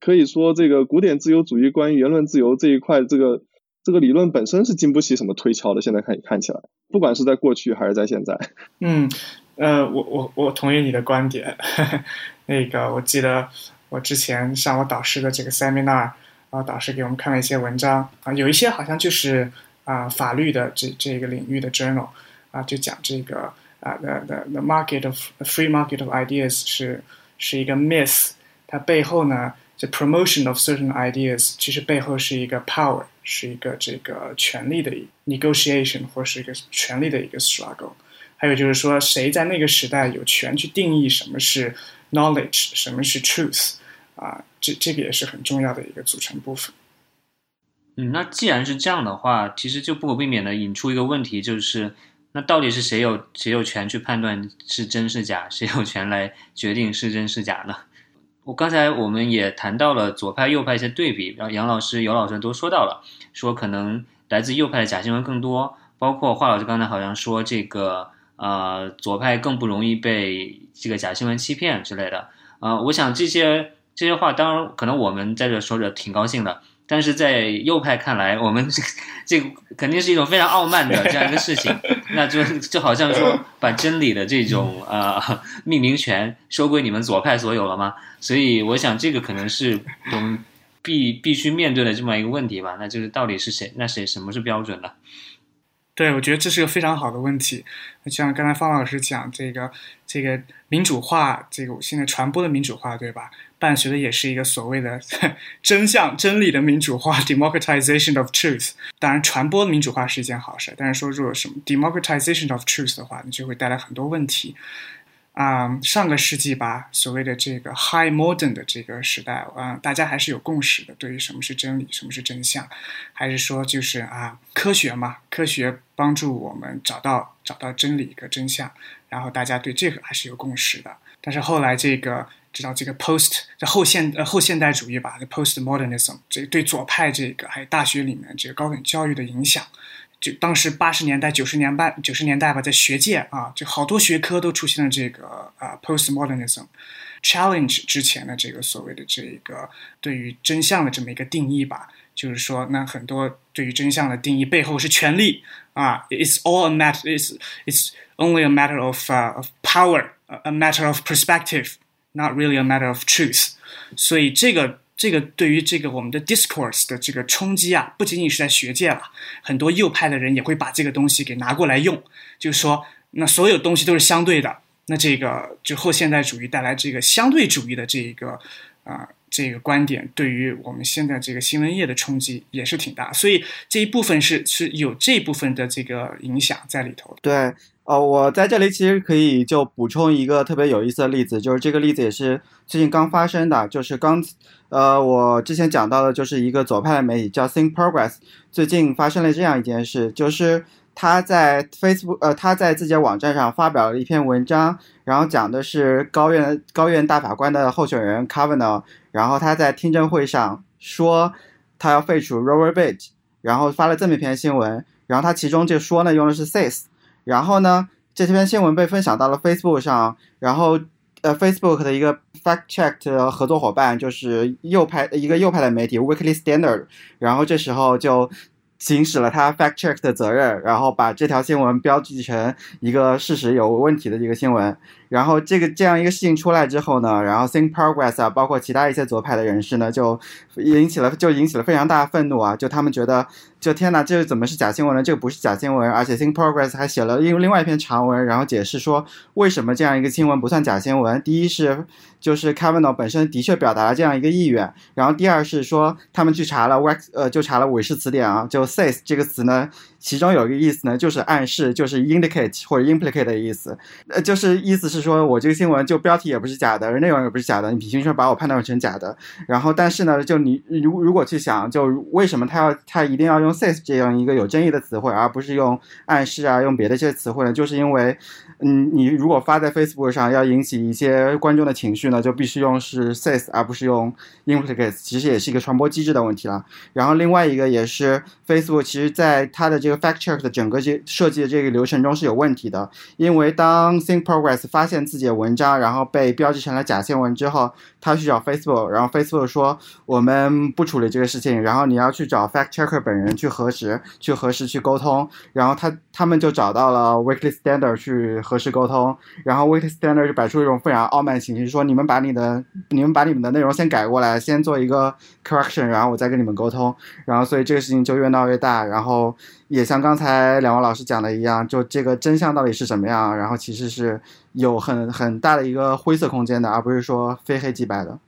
可以说这个古典自由主义关于言论自由这一块，这个这个理论本身是经不起什么推敲的，现在看看起来。不管是在过去还是在现在，嗯，呃，我我我同意你的观点。那个，我记得我之前上我导师的这个 seminar，然后导师给我们看了一些文章啊，有一些好像就是啊法律的这这个领域的 journal 啊，就讲这个啊 the the the market of free market of ideas 是是一个 myth，它背后呢，就 promotion of certain ideas 其实背后是一个 power。是一个这个权力的 negotiation，或是一个权力的一个 struggle。还有就是说，谁在那个时代有权去定义什么是 knowledge，什么是 truth 啊？这这个也是很重要的一个组成部分。嗯，那既然是这样的话，其实就不可避免的引出一个问题，就是那到底是谁有谁有权去判断是真是假？谁有权来决定是真是假呢？我刚才我们也谈到了左派右派一些对比，然后杨老师、尤老师都说到了，说可能来自右派的假新闻更多，包括华老师刚才好像说这个呃左派更不容易被这个假新闻欺骗之类的，呃，我想这些这些话当然可能我们在这说着挺高兴的。但是在右派看来，我们 这这肯定是一种非常傲慢的这样一个事情，那就 就好像说 把真理的这种呃命名权收归你们左派所有了吗？所以我想这个可能是我们必必须面对的这么一个问题吧，那就是到底是谁？那谁什么是标准呢？对，我觉得这是个非常好的问题。就像刚才方老师讲这个这个民主化，这个现在传播的民主化，对吧？伴随的也是一个所谓的 真相、真理的民主化 （democratization of truth）。当然，传播民主化是一件好事，但是说如果什么 democratization of truth 的话，你就会带来很多问题。啊，上个世纪吧，所谓的这个 high modern 的这个时代，啊，大家还是有共识的，对于什么是真理，什么是真相，还是说就是啊，科学嘛，科学帮助我们找到找到真理和真相，然后大家对这个还是有共识的。但是后来这个。知道这个 post 这后现呃后现代主义吧，这 postmodernism 这对左派这个还有大学里面这个高等教育的影响，就当时八十年代九十年半九十年代吧，在学界啊，就好多学科都出现了这个啊 postmodernism challenge 之前的这个所谓的这个对于真相的这么一个定义吧，就是说那很多对于真相的定义背后是权力啊，it's all a matter it's it's only a matter of of power a matter of perspective。Not really a matter of truth，所以这个这个对于这个我们的 discourse 的这个冲击啊，不仅仅是在学界了，很多右派的人也会把这个东西给拿过来用，就是说，那所有东西都是相对的，那这个就后现代主义带来这个相对主义的这一个啊这个观点，对于我们现在这个新闻业的冲击也是挺大，所以这一部分是是有这部分的这个影响在里头。对。哦，我在这里其实可以就补充一个特别有意思的例子，就是这个例子也是最近刚发生的，就是刚，呃，我之前讲到的，就是一个左派的媒体叫 Think Progress，最近发生了这样一件事，就是他在 Facebook，呃，他在自己的网站上发表了一篇文章，然后讲的是高院高院大法官的候选人 Kavanaugh，然后他在听证会上说他要废除 Roe v. Wade，然后发了这么一篇新闻，然后他其中就说呢，用的是 says。然后呢，这篇新闻被分享到了 Facebook 上，然后，呃，Facebook 的一个 fact check 的合作伙伴就是右派一个右派的媒体 Weekly Standard，然后这时候就。行使了他 fact check 的责任，然后把这条新闻标记成一个事实有问题的一个新闻。然后这个这样一个事情出来之后呢，然后 Think Progress 啊，包括其他一些左派的人士呢，就引起了就引起了非常大的愤怒啊！就他们觉得，就天哪，这怎么是假新闻呢？这个不是假新闻，而且 Think Progress 还写了另另外一篇长文，然后解释说为什么这样一个新闻不算假新闻。第一是就是 Kavanaugh 本身的确表达了这样一个意愿，然后第二是说他们去查了 Wax 呃就查了韦氏词典啊，就 says 这个词呢，其中有一个意思呢，就是暗示，就是 indicate 或者 implicate 的意思。呃，就是意思是说我这个新闻就标题也不是假的，内容也不是假的，你凭什么把我判断成假的？然后，但是呢，就你如如果去想，就为什么他要他一定要用 says 这样一个有争议的词汇，而不是用暗示啊，用别的这些词汇呢？就是因为，嗯，你如果发在 Facebook 上要引起一些观众的情绪呢，就必须用是 says 而不是用 implicates，其实也是一个传播机制的问题了。然后另外一个也是 Facebook，其实在它的这个 fact check 的整个这设计的这个流程中是有问题的，因为当 Think Progress 发现自己的文章然后被标记成了假新闻之后，他去找 Facebook，然后 Facebook 说我们不处理这个事情，然后你要去找 fact checker 本人去核实、去核实、去沟通，然后他他们就找到了 Weekly Standard 去核实沟通，然后 Weekly Standard 就摆出一种非常傲慢形式，说你们把你的你们把你们的内容先改过来，先做一个 correction，然后我再跟你们沟通，然后所以这个事情就越闹越大，然后也像刚才两位老师讲的一样，就这个真相到底是什么样，然后其实是有很很大的一个灰色空间的，而不是说非黑即白的。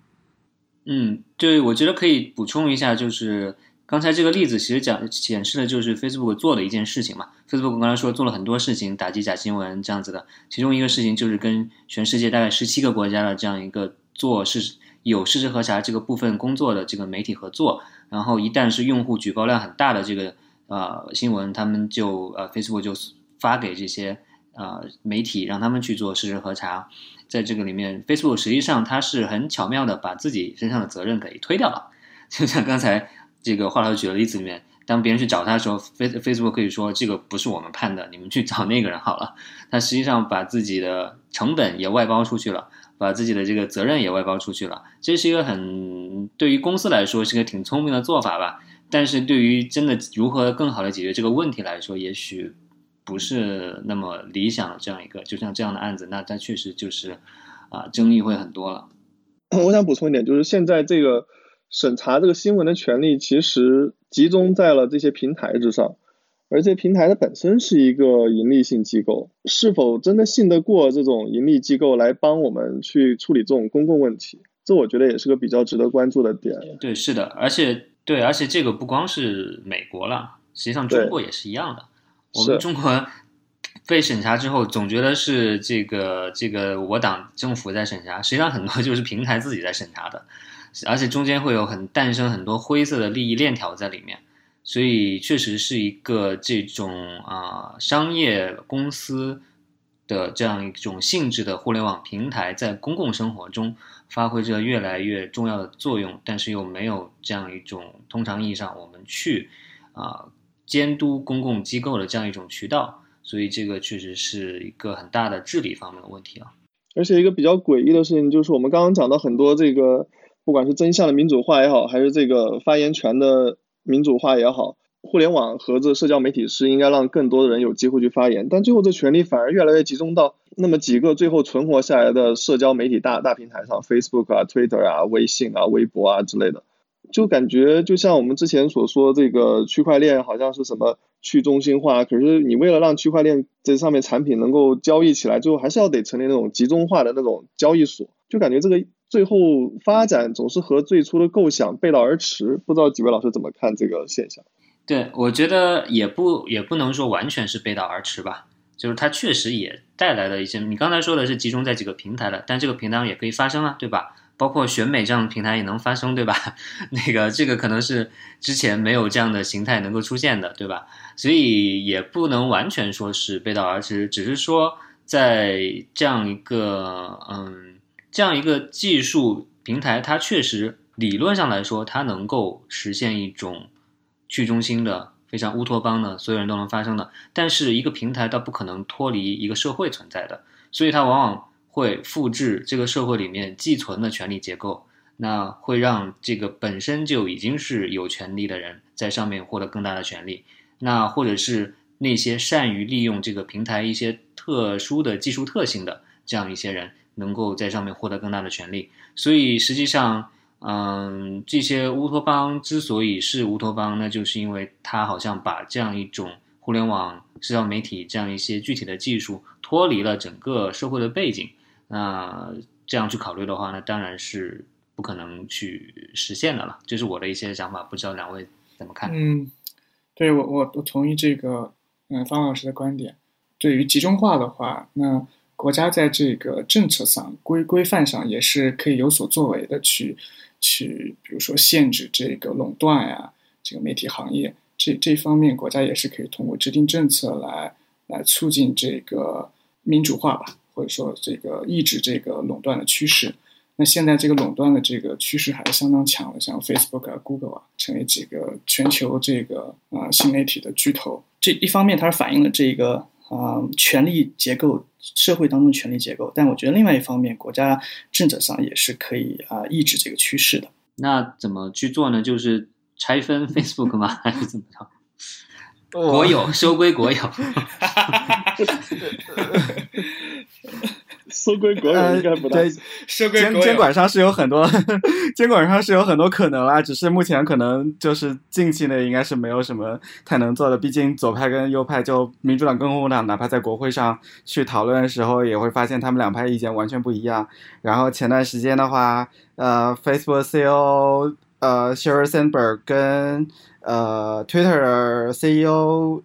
嗯，对，我觉得可以补充一下，就是刚才这个例子其实讲显示的就是 Facebook 做的一件事情嘛。Facebook 刚才说做了很多事情，打击假新闻这样子的，其中一个事情就是跟全世界大概十七个国家的这样一个做事有事实核查这个部分工作的这个媒体合作，然后一旦是用户举报量很大的这个呃新闻，他们就呃 Facebook 就发给这些呃媒体，让他们去做事实核查。在这个里面，Facebook 实际上它是很巧妙的把自己身上的责任给推掉了。就像刚才这个华老师举的例子里面，当别人去找他的时候，Face Facebook 可以说这个不是我们判的，你们去找那个人好了。他实际上把自己的成本也外包出去了，把自己的这个责任也外包出去了。这是一个很对于公司来说是个挺聪明的做法吧。但是对于真的如何更好的解决这个问题来说，也许。不是那么理想的这样一个，就像这样的案子，那它确实就是啊，争议会很多了。我想补充一点，就是现在这个审查这个新闻的权利，其实集中在了这些平台之上，而这平台它本身是一个盈利性机构，是否真的信得过这种盈利机构来帮我们去处理这种公共问题？这我觉得也是个比较值得关注的点。对，是的，而且对，而且这个不光是美国了，实际上中国也是一样的。我们中国被审查之后，总觉得是这个这个我党政府在审查，实际上很多就是 平台自己在审查的，而且中间会有很诞生很多灰色的利益链条在里面，所以确实是一个这种啊商业公司的这样一种性质的互联网平台，在公共生活中发挥着越来越重要的作用，但是又没有这样一种通常意义上我们去啊。监督公共机构的这样一种渠道，所以这个确实是一个很大的治理方面的问题啊。而且一个比较诡异的事情就是，我们刚刚讲到很多这个，不管是真相的民主化也好，还是这个发言权的民主化也好，互联网和这社交媒体是应该让更多的人有机会去发言，但最后这权利反而越来越集中到那么几个最后存活下来的社交媒体大大平台上，Facebook 啊、Twitter 啊、微信啊、微博啊之类的。就感觉就像我们之前所说，这个区块链好像是什么去中心化，可是你为了让区块链这上面产品能够交易起来，最后还是要得成立那种集中化的那种交易所。就感觉这个最后发展总是和最初的构想背道而驰。不知道几位老师怎么看这个现象？对，我觉得也不也不能说完全是背道而驰吧，就是它确实也带来了一些。你刚才说的是集中在几个平台的，但这个平台上也可以发生啊，对吧？包括选美这样的平台也能发生，对吧？那个这个可能是之前没有这样的形态能够出现的，对吧？所以也不能完全说是背道而驰，只是说在这样一个嗯这样一个技术平台，它确实理论上来说，它能够实现一种去中心的非常乌托邦的，所有人都能发生的。但是一个平台它不可能脱离一个社会存在的，所以它往往。会复制这个社会里面寄存的权力结构，那会让这个本身就已经是有权利的人在上面获得更大的权利，那或者是那些善于利用这个平台一些特殊的技术特性的这样一些人，能够在上面获得更大的权利。所以实际上，嗯，这些乌托邦之所以是乌托邦，那就是因为它好像把这样一种互联网、社交媒体这样一些具体的技术脱离了整个社会的背景。那这样去考虑的话，那当然是不可能去实现的了。这是我的一些想法，不知道两位怎么看？嗯，对我我我同意这个嗯方老师的观点。对于集中化的话，那国家在这个政策上规规范上也是可以有所作为的，去去比如说限制这个垄断呀，这个媒体行业这这方面，国家也是可以通过制定政策来来促进这个民主化吧，或者说这个抑制这个垄断的趋势。那现在这个垄断的这个趋势还是相当强的，像 Facebook 啊、Google 啊，成为几个全球这个啊新媒体的巨头。这一方面，它是反映了这个。啊，权力结构，社会当中权力结构，但我觉得另外一方面，国家政策上也是可以啊抑制这个趋势的。那怎么去做呢？就是拆分 Facebook 吗？还是怎么着？国有收归国有。收归国有应该不大。监监管上是有很多，监管上是有很多可能啦。只是目前可能就是近期内应该是没有什么太能做的。毕竟左派跟右派，就民主党跟共和党，哪怕在国会上去讨论的时候，也会发现他们两派意见完全不一样。然后前段时间的话，呃，Facebook CEO 呃 Sheryl Sandberg 跟呃 Twitter CEO。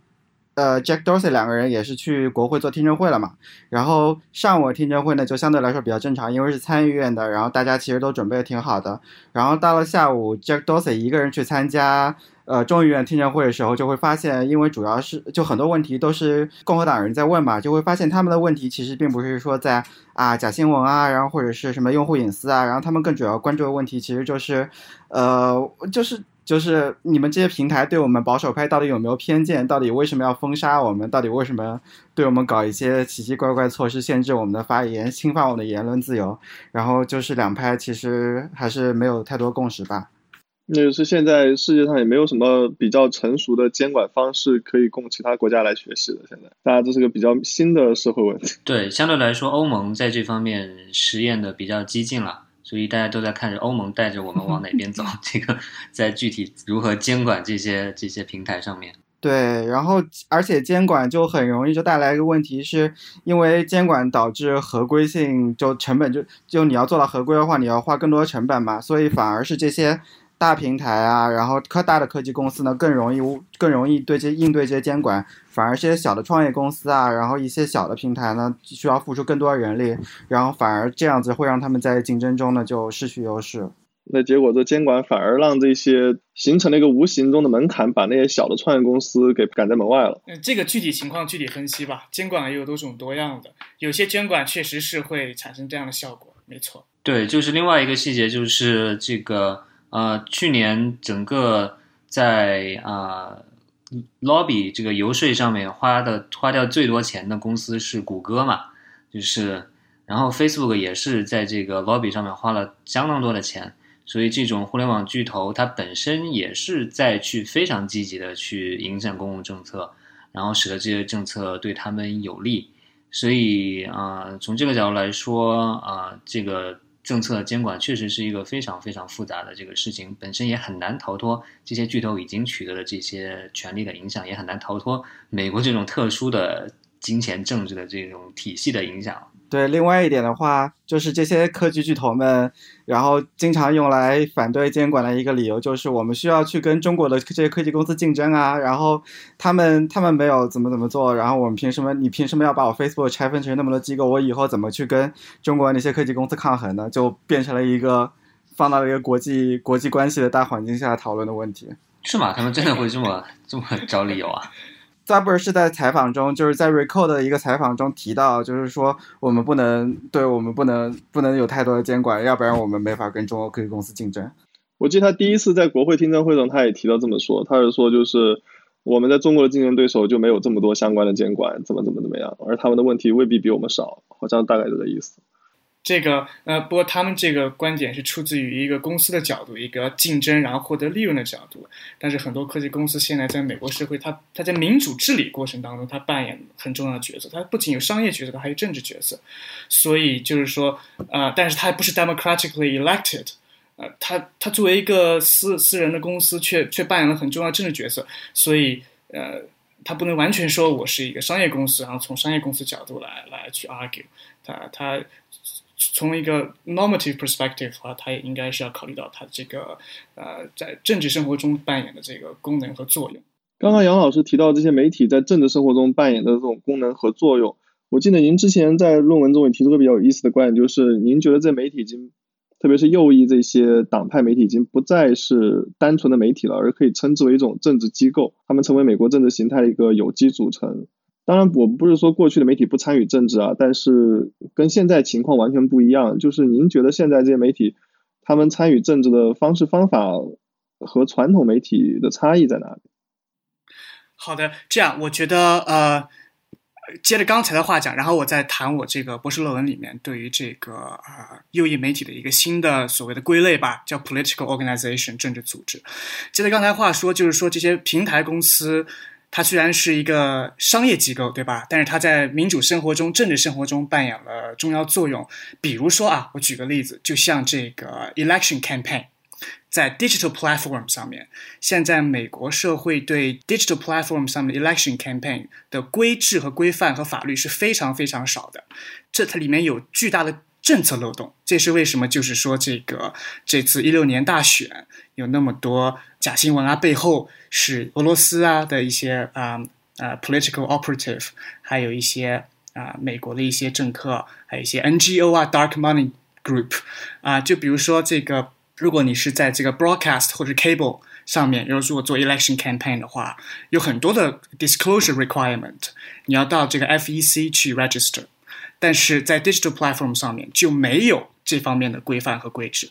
呃，Jack Dorsey 两个人也是去国会做听证会了嘛。然后上午听证会呢，就相对来说比较正常，因为是参议院的，然后大家其实都准备的挺好的。然后到了下午，Jack Dorsey 一个人去参加呃众议院听证会的时候，就会发现，因为主要是就很多问题都是共和党人在问嘛，就会发现他们的问题其实并不是说在啊假新闻啊，然后或者是什么用户隐私啊，然后他们更主要关注的问题其实就是，呃，就是。就是你们这些平台对我们保守派到底有没有偏见？到底为什么要封杀我们？到底为什么对我们搞一些奇奇怪怪措施，限制我们的发言，侵犯我们的言论自由？然后就是两派其实还是没有太多共识吧。那就是现在世界上也没有什么比较成熟的监管方式可以供其他国家来学习的。现在大家这是个比较新的社会问题。对，相对来说，欧盟在这方面实验的比较激进了。所以大家都在看着欧盟带着我们往哪边走，这个在具体如何监管这些这些平台上面。对，然后而且监管就很容易就带来一个问题，是因为监管导致合规性就成本就就你要做到合规的话，你要花更多成本嘛，所以反而是这些。大平台啊，然后科大的科技公司呢，更容易更容易对接应对这些监管，反而这些小的创业公司啊，然后一些小的平台呢，需要付出更多人力，然后反而这样子会让他们在竞争中呢就失去优势。那结果这监管反而让这些形成了一个无形中的门槛，把那些小的创业公司给赶在门外了。嗯，这个具体情况具体分析吧。监管也有多种多样的，有些监管确实是会产生这样的效果，没错。对，就是另外一个细节就是这个。呃，去年整个在啊 lobby 这个游说上面花的花掉最多钱的公司是谷歌嘛，就是，然后 Facebook 也是在这个 lobby 上面花了相当多的钱，所以这种互联网巨头它本身也是在去非常积极的去影响公共政策，然后使得这些政策对他们有利，所以啊，从这个角度来说啊，这个。政策监管确实是一个非常非常复杂的这个事情，本身也很难逃脱这些巨头已经取得了这些权利的影响，也很难逃脱美国这种特殊的金钱政治的这种体系的影响。对，另外一点的话，就是这些科技巨头们，然后经常用来反对监管的一个理由，就是我们需要去跟中国的这些科技公司竞争啊，然后他们他们没有怎么怎么做，然后我们凭什么？你凭什么要把我 Facebook 拆分成那么多机构？我以后怎么去跟中国那些科技公司抗衡呢？就变成了一个放到了一个国际国际关系的大环境下讨论的问题。是吗？他们真的会这么这么找理由啊？扎布尔是在采访中，就是在 Recall 的一个采访中提到，就是说我们不能对我们不能不能有太多的监管，要不然我们没法跟中国科技公司竞争。我记得他第一次在国会听证会上，他也提到这么说，他是说就是我们在中国的竞争对手就没有这么多相关的监管，怎么怎么怎么样，而他们的问题未必比我们少，好像大概这个意思。这个呃，不过他们这个观点是出自于一个公司的角度，一个竞争然后获得利润的角度。但是很多科技公司现在在美国社会，它它在民主治理过程当中，它扮演很重要的角色。它不仅有商业角色，它还有政治角色。所以就是说，呃，但是它不是 democratically elected，呃，它它作为一个私私人的公司，却却扮演了很重要的政治角色。所以呃，它不能完全说我是一个商业公司，然后从商业公司角度来来去 argue。它它。从一个 normative perspective 的话，他也应该是要考虑到他这个呃在政治生活中扮演的这个功能和作用。刚刚杨老师提到这些媒体在政治生活中扮演的这种功能和作用，我记得您之前在论文中也提出过比较有意思的观点，就是您觉得这媒体已经，特别是右翼这些党派媒体已经不再是单纯的媒体了，而可以称之为一种政治机构，他们成为美国政治形态的一个有机组成。当然，我不是说过去的媒体不参与政治啊，但是跟现在情况完全不一样。就是您觉得现在这些媒体，他们参与政治的方式方法和传统媒体的差异在哪里？好的，这样我觉得呃，接着刚才的话讲，然后我再谈我这个博士论文里面对于这个呃右翼媒体的一个新的所谓的归类吧，叫 political organization 政治组织。接着刚才话说，就是说这些平台公司，它虽然是一个商业机构，对吧？但是它在民主生活中、政治生活中扮演了重要作用。比如说啊，我举个例子，就像这个 election campaign。在 digital platform 上面，现在美国社会对 digital platform 上面 election campaign 的规制和规范和法律是非常非常少的，这它里面有巨大的政策漏洞。这是为什么？就是说，这个这次一六年大选有那么多假新闻啊，背后是俄罗斯啊的一些啊啊 political operative，还有一些啊美国的一些政客，还有一些 NGO 啊 dark money group 啊，就比如说这个。如果你是在这个 broadcast 或者 cable 上面，要如果做 election campaign 的话，有很多的 disclosure requirement，你要到这个 FEC 去 register，但是在 digital platform 上面就没有这方面的规范和规制。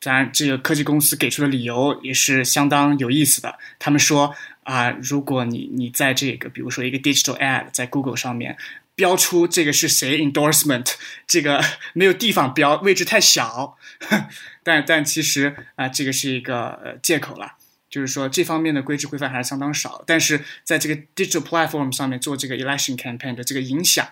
咱，这个科技公司给出的理由也是相当有意思的。他们说啊，如果你你在这个比如说一个 digital ad 在 Google 上面标出这个是谁 endorsement，这个 没有地方标，位置太小。但但其实啊，这个是一个借口了，就是说这方面的规制规范还是相当少。但是在这个 digital platform 上面做这个 election campaign 的这个影响，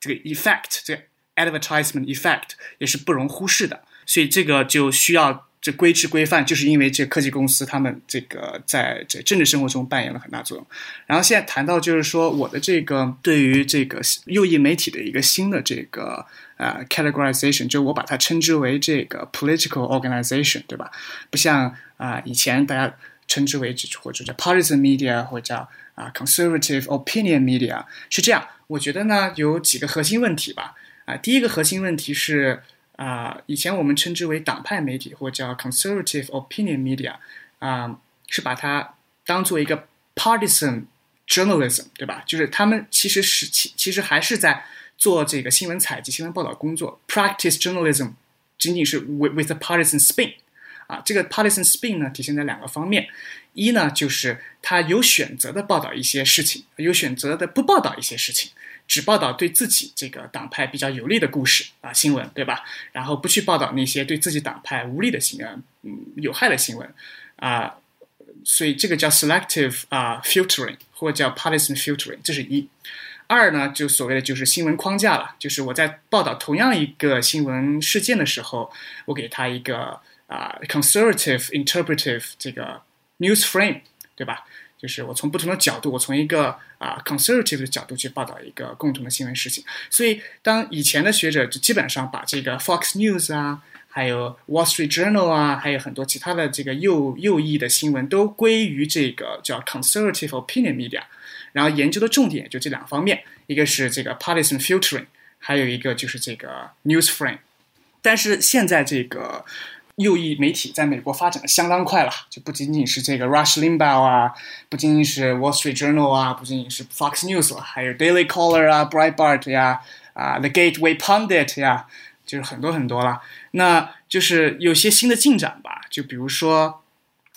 这个 effect，这个 advertisement effect 也是不容忽视的。所以这个就需要这规制规范，就是因为这科技公司他们这个在这政治生活中扮演了很大作用。然后现在谈到就是说我的这个对于这个右翼媒体的一个新的这个。啊，categorization 就我把它称之为这个 political organization，对吧？不像啊以前大家称之为或者叫 partisan media 或者叫啊 conservative opinion media，是这样。我觉得呢有几个核心问题吧。啊，第一个核心问题是啊以前我们称之为党派媒体或叫 conservative opinion media，啊是把它当做一个 partisan journalism，对吧？就是他们其实是其其实还是在。做这个新闻采集、新闻报道工作，practice journalism，仅仅是 with with a partisan spin，啊，这个 partisan spin 呢体现在两个方面，一呢就是他有选择的报道一些事情，有选择的不报道一些事情，只报道对自己这个党派比较有利的故事啊新闻，对吧？然后不去报道那些对自己党派无利的新闻，嗯，有害的新闻，啊，所以这个叫 selective 啊 filtering 或者叫 partisan filtering，这是一。二呢，就所谓的就是新闻框架了，就是我在报道同样一个新闻事件的时候，我给他一个啊 conservative interpretive 这个 news frame，对吧？就是我从不同的角度，我从一个啊 conservative 的角度去报道一个共同的新闻事情。所以，当以前的学者就基本上把这个 Fox News 啊，还有 Wall Street Journal 啊，还有很多其他的这个右右翼的新闻都归于这个叫 conservative opinion media。然后研究的重点就这两方面，一个是这个 partisan filtering，还有一个就是这个 news frame。但是现在这个右翼媒体在美国发展的相当快了，就不仅仅是这个 Rush Limbaugh 啊，不仅仅是 Wall Street Journal 啊，不仅仅是 Fox News 了，还有 Daily Caller 啊，Breitbart 呀，啊 The Gateway Pundit 呀，就是很多很多了。那就是有些新的进展吧，就比如说。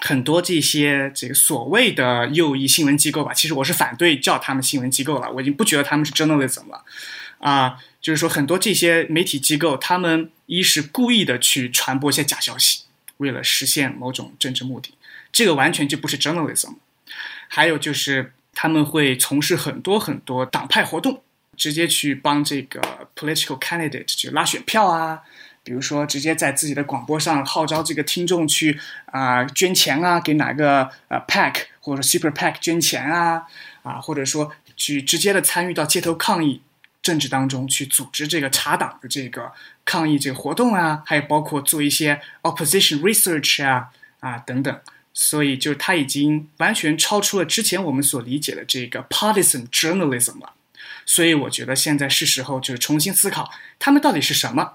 很多这些这个所谓的右翼新闻机构吧，其实我是反对叫他们新闻机构了，我已经不觉得他们是 journalism 了，啊，就是说很多这些媒体机构，他们一是故意的去传播一些假消息，为了实现某种政治目的，这个完全就不是 journalism。还有就是他们会从事很多很多党派活动，直接去帮这个 political candidate 去拉选票啊。比如说，直接在自己的广播上号召这个听众去啊捐钱啊，给哪个呃 pack 或者 super pack 捐钱啊啊，或者说去直接的参与到街头抗议政治当中去组织这个查党的这个抗议这个活动啊，还有包括做一些 opposition research 啊啊等等，所以就它已经完全超出了之前我们所理解的这个 partisan journalism 了。所以我觉得现在是时候就是重新思考他们到底是什么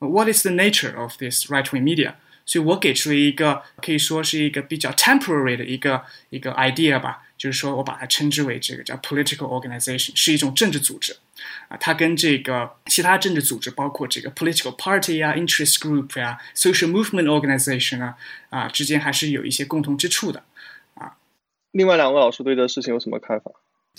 ，What is the nature of this right-wing media？所以我给出了一个可以说是一个比较 temporary 的一个一个 idea 吧，就是说我把它称之为这个叫 political organization，是一种政治组织。啊，它跟这个其他政治组织，包括这个 political party 啊、interest group 呀、social movement organization 啊啊之间还是有一些共同之处的。啊，另外两位老师对这个事情有什么看法？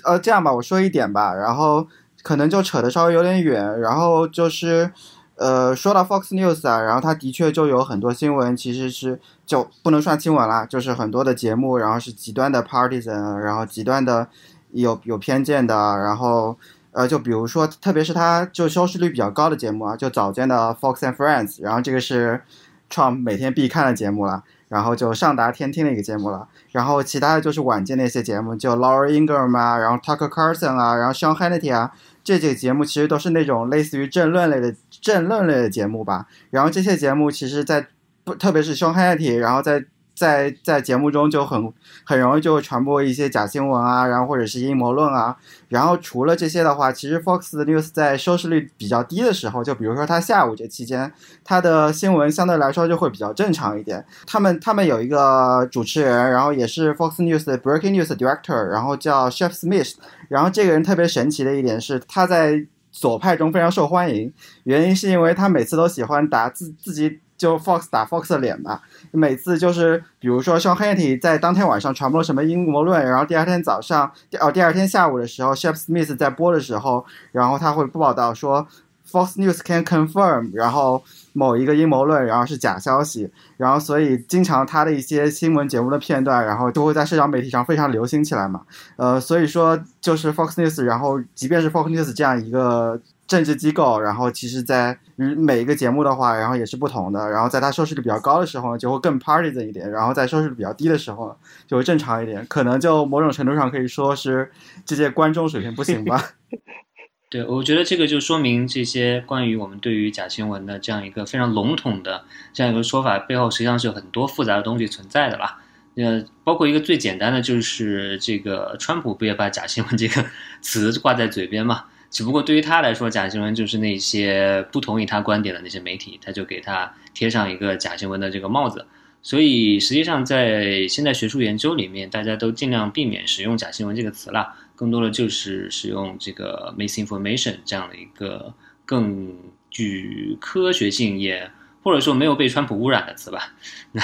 呃，这样吧，我说一点吧，然后可能就扯得稍微有点远，然后就是呃，说到 Fox News 啊，然后它的确就有很多新闻，其实是就不能算新闻啦，就是很多的节目，然后是极端的 partisan，然后极端的有有偏见的，然后。呃，就比如说，特别是它就收视率比较高的节目啊，就早间的 Fox and Friends，然后这个是 Trump 每天必看的节目了，然后就上达天听的一个节目了，然后其他的就是晚间那些节目，就 Laura Ingram 啊，然后 Tucker Carlson 啊，然后 Sean Hannity 啊，这几个节目其实都是那种类似于政论类的政论类的节目吧，然后这些节目其实，在不特别是凶黑体然后在在在节目中就很很容易就会传播一些假新闻啊，然后或者是阴谋论啊，然后除了这些的话，其实 Fox News 在收视率比较低的时候，就比如说它下午这期间，它的新闻相对来说就会比较正常一点。他们他们有一个主持人，然后也是 Fox News 的 Breaking News Director，然后叫 Chef Smith，然后这个人特别神奇的一点是，他在左派中非常受欢迎，原因是因为他每次都喜欢打自自己。就 Fox 打 Fox 的脸吧，每次就是比如说像 Hannity 在当天晚上传播了什么阴谋论，然后第二天早上，哦第二天下午的时候，Shep Smith 在播的时候，然后他会报道说 Fox News can confirm，然后某一个阴谋论，然后是假消息，然后所以经常他的一些新闻节目的片段，然后都会在社交媒体上非常流行起来嘛，呃，所以说就是 Fox News，然后即便是 Fox News 这样一个。政治机构，然后其实，在每一个节目的话，然后也是不同的。然后在它收视率比较高的时候，就会更 partisan 一点；然后在收视率比较低的时候，就会正常一点。可能就某种程度上可以说是这些观众水平不行吧。对，我觉得这个就说明这些关于我们对于假新闻的这样一个非常笼统的这样一个说法背后，实际上是有很多复杂的东西存在的啦。呃，包括一个最简单的，就是这个川普不也把假新闻这个 词挂在嘴边嘛？只不过对于他来说，假新闻就是那些不同意他观点的那些媒体，他就给他贴上一个假新闻的这个帽子。所以实际上，在现在学术研究里面，大家都尽量避免使用假新闻这个词了，更多的就是使用这个 misinformation 这样的一个更具科学性，也或者说没有被川普污染的词吧。那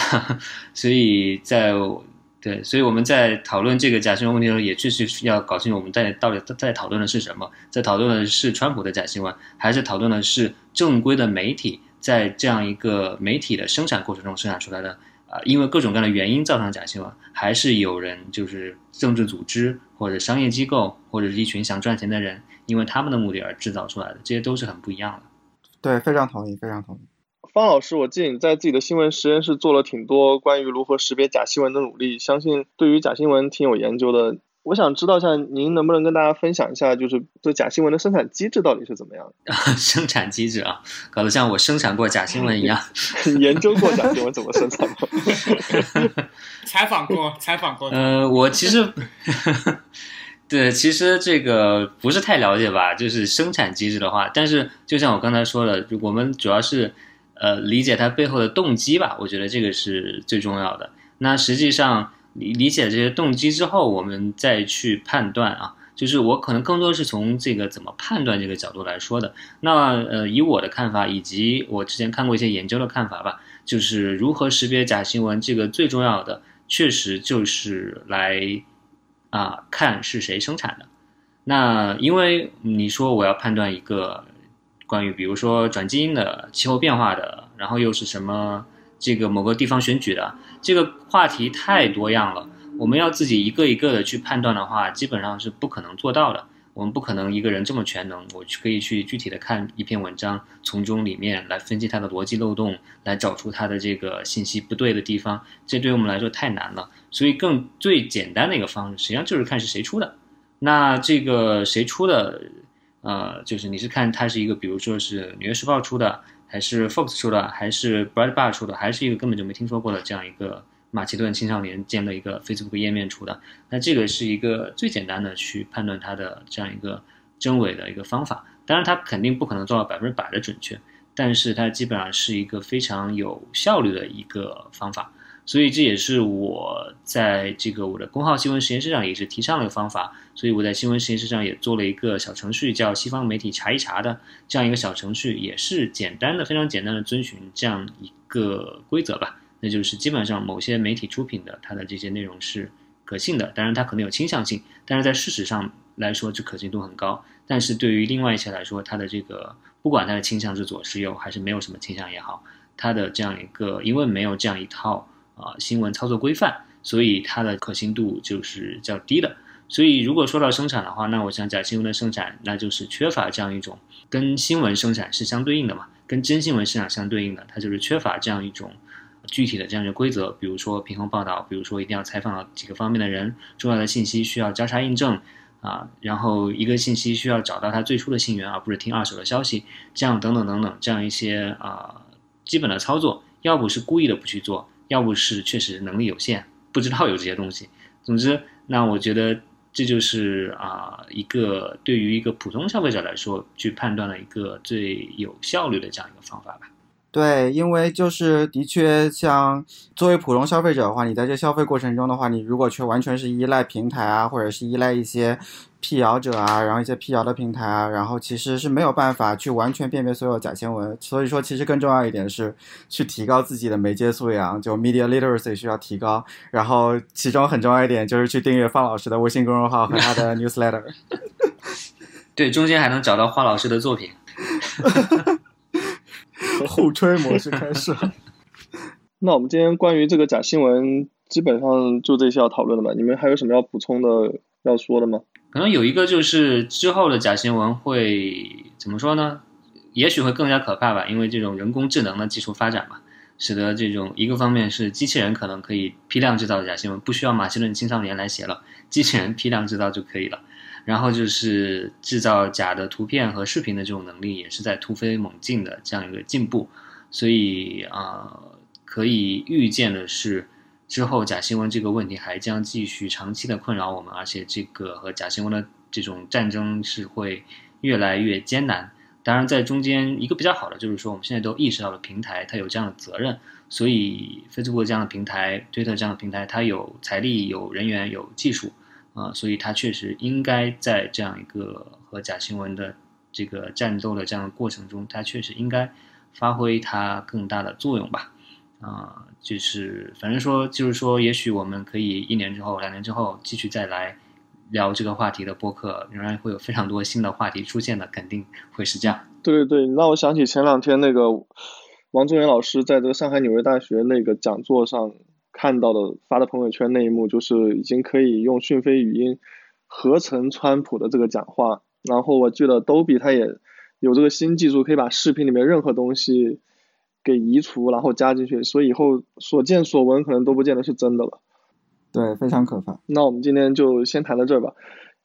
所以在。对，所以我们在讨论这个假新闻问题的时候，也确实要搞清楚我们在到底在讨论的是什么，在讨论的是川普的假新闻，还是讨论的是正规的媒体在这样一个媒体的生产过程中生产出来的啊，因为各种各样的原因造成假新闻，还是有人就是政治组织或者商业机构或者是一群想赚钱的人，因为他们的目的而制造出来的，这些都是很不一样的。对，非常同意，非常同意。方老师，我记得你在自己的新闻实验室做了挺多关于如何识别假新闻的努力，相信对于假新闻挺有研究的。我想知道一下，您能不能跟大家分享一下，就是这假新闻的生产机制到底是怎么样的？生产机制啊，搞得像我生产过假新闻一样。研究过假新闻怎么生产吗？采访过，采访过。呃，我其实，对，其实这个不是太了解吧，就是生产机制的话，但是就像我刚才说的，我们主要是。呃，理解它背后的动机吧，我觉得这个是最重要的。那实际上理理解这些动机之后，我们再去判断啊，就是我可能更多是从这个怎么判断这个角度来说的。那呃，以我的看法，以及我之前看过一些研究的看法吧，就是如何识别假新闻，这个最重要的确实就是来啊看是谁生产的。那因为你说我要判断一个。关于比如说转基因的、气候变化的，然后又是什么这个某个地方选举的，这个话题太多样了。我们要自己一个一个的去判断的话，基本上是不可能做到的。我们不可能一个人这么全能，我可以去具体的看一篇文章，从中里面来分析它的逻辑漏洞，来找出它的这个信息不对的地方。这对我们来说太难了。所以更最简单的一个方式，实际上就是看是谁出的。那这个谁出的？呃，就是你是看它是一个，比如说是《纽约时报》出的，还是 Fox 出的，还是 Breitbart 出的，还是一个根本就没听说过的这样一个马其顿青少年建的一个 Facebook 页面出的。那这个是一个最简单的去判断它的这样一个真伪的一个方法。当然，它肯定不可能做到百分之百的准确，但是它基本上是一个非常有效率的一个方法。所以这也是我在这个我的公号新闻实验室上也是提倡了一个方法。所以我在新闻实验室上也做了一个小程序，叫“西方媒体查一查”的这样一个小程序，也是简单的、非常简单的遵循这样一个规则吧。那就是基本上某些媒体出品的，它的这些内容是可信的，当然它可能有倾向性，但是在事实上来说，这可信度很高。但是对于另外一些来说，它的这个不管它的倾向是左是右，还是没有什么倾向也好，它的这样一个因为没有这样一套。啊，新闻操作规范，所以它的可信度就是较低的。所以如果说到生产的话，那我想假新闻的生产，那就是缺乏这样一种跟新闻生产是相对应的嘛，跟真新闻生产相对应的，它就是缺乏这样一种具体的这样一个规则。比如说平衡报道，比如说一定要采访几个方面的人，重要的信息需要交叉印证啊，然后一个信息需要找到它最初的信源，而不是听二手的消息，这样等等等等，这样一些啊基本的操作，要不是故意的不去做。要不是确实能力有限，不知道有这些东西。总之，那我觉得这就是啊一个对于一个普通消费者来说去判断的一个最有效率的这样一个方法吧。对，因为就是的确，像作为普通消费者的话，你在这消费过程中的话，你如果却完全是依赖平台啊，或者是依赖一些辟谣者啊，然后一些辟谣的平台啊，然后其实是没有办法去完全辨别所有假新闻。所以说，其实更重要一点是去提高自己的媒介素养，就 media literacy 需要提高。然后其中很重要一点就是去订阅方老师的微信公众号和他的 newsletter。对，中间还能找到花老师的作品。互吹模式开始。那我们今天关于这个假新闻，基本上就这些要讨论的吧？你们还有什么要补充的、要说的吗？可能有一个就是之后的假新闻会怎么说呢？也许会更加可怕吧，因为这种人工智能的技术发展嘛，使得这种一个方面是机器人可能可以批量制造假新闻，不需要马其顿青少年来写了，机器人批量制造就可以了。然后就是制造假的图片和视频的这种能力也是在突飞猛进的这样一个进步，所以啊，可以预见的是，之后假新闻这个问题还将继续长期的困扰我们，而且这个和假新闻的这种战争是会越来越艰难。当然，在中间一个比较好的就是说，我们现在都意识到了平台它有这样的责任，所以 Facebook 这样的平台、推特这样的平台，它有财力、有人员、有技术。啊，所以它确实应该在这样一个和假新闻的这个战斗的这样的过程中，它确实应该发挥它更大的作用吧。啊，就是反正说，就是说，也许我们可以一年之后、两年之后继续再来聊这个话题的播客，仍然会有非常多新的话题出现的，肯定会是这样。对对对，让我想起前两天那个王中元老师在这个上海纽约大学那个讲座上。看到的发的朋友圈那一幕，就是已经可以用讯飞语音合成川普的这个讲话。然后我记得 Dolby 它也有这个新技术，可以把视频里面任何东西给移除，然后加进去。所以以后所见所闻可能都不见得是真的了。对，非常可怕。那我们今天就先谈到这儿吧。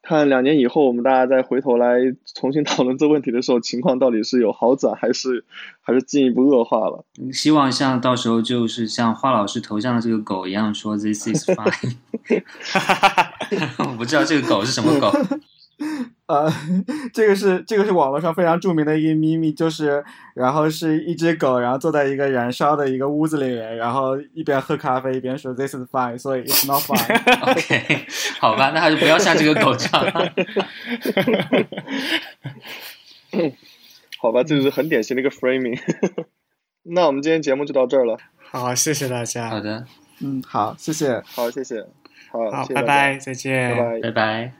看两年以后，我们大家再回头来重新讨论这问题的时候，情况到底是有好转还是还是进一步恶化了？希望像到时候就是像花老师头像的这个狗一样说 “This is fine”。我不知道这个狗是什么狗。呃，这个是这个是网络上非常著名的一个秘密，就是然后是一只狗，然后坐在一个燃烧的一个屋子里面，然后一边喝咖啡一边说 “This is fine”，所以 “It's not fine”。OK，好吧，那还是不要下这个狗这样。好吧，这就是很典型的一个 framing。那我们今天节目就到这儿了。好，谢谢大家。好的，嗯，好，谢谢，好，谢谢，好，好，拜拜，再见，拜拜，拜拜。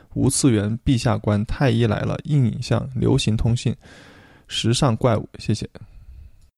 无次元、陛下官、太医来了、硬影像、流行通信、时尚怪物，谢谢。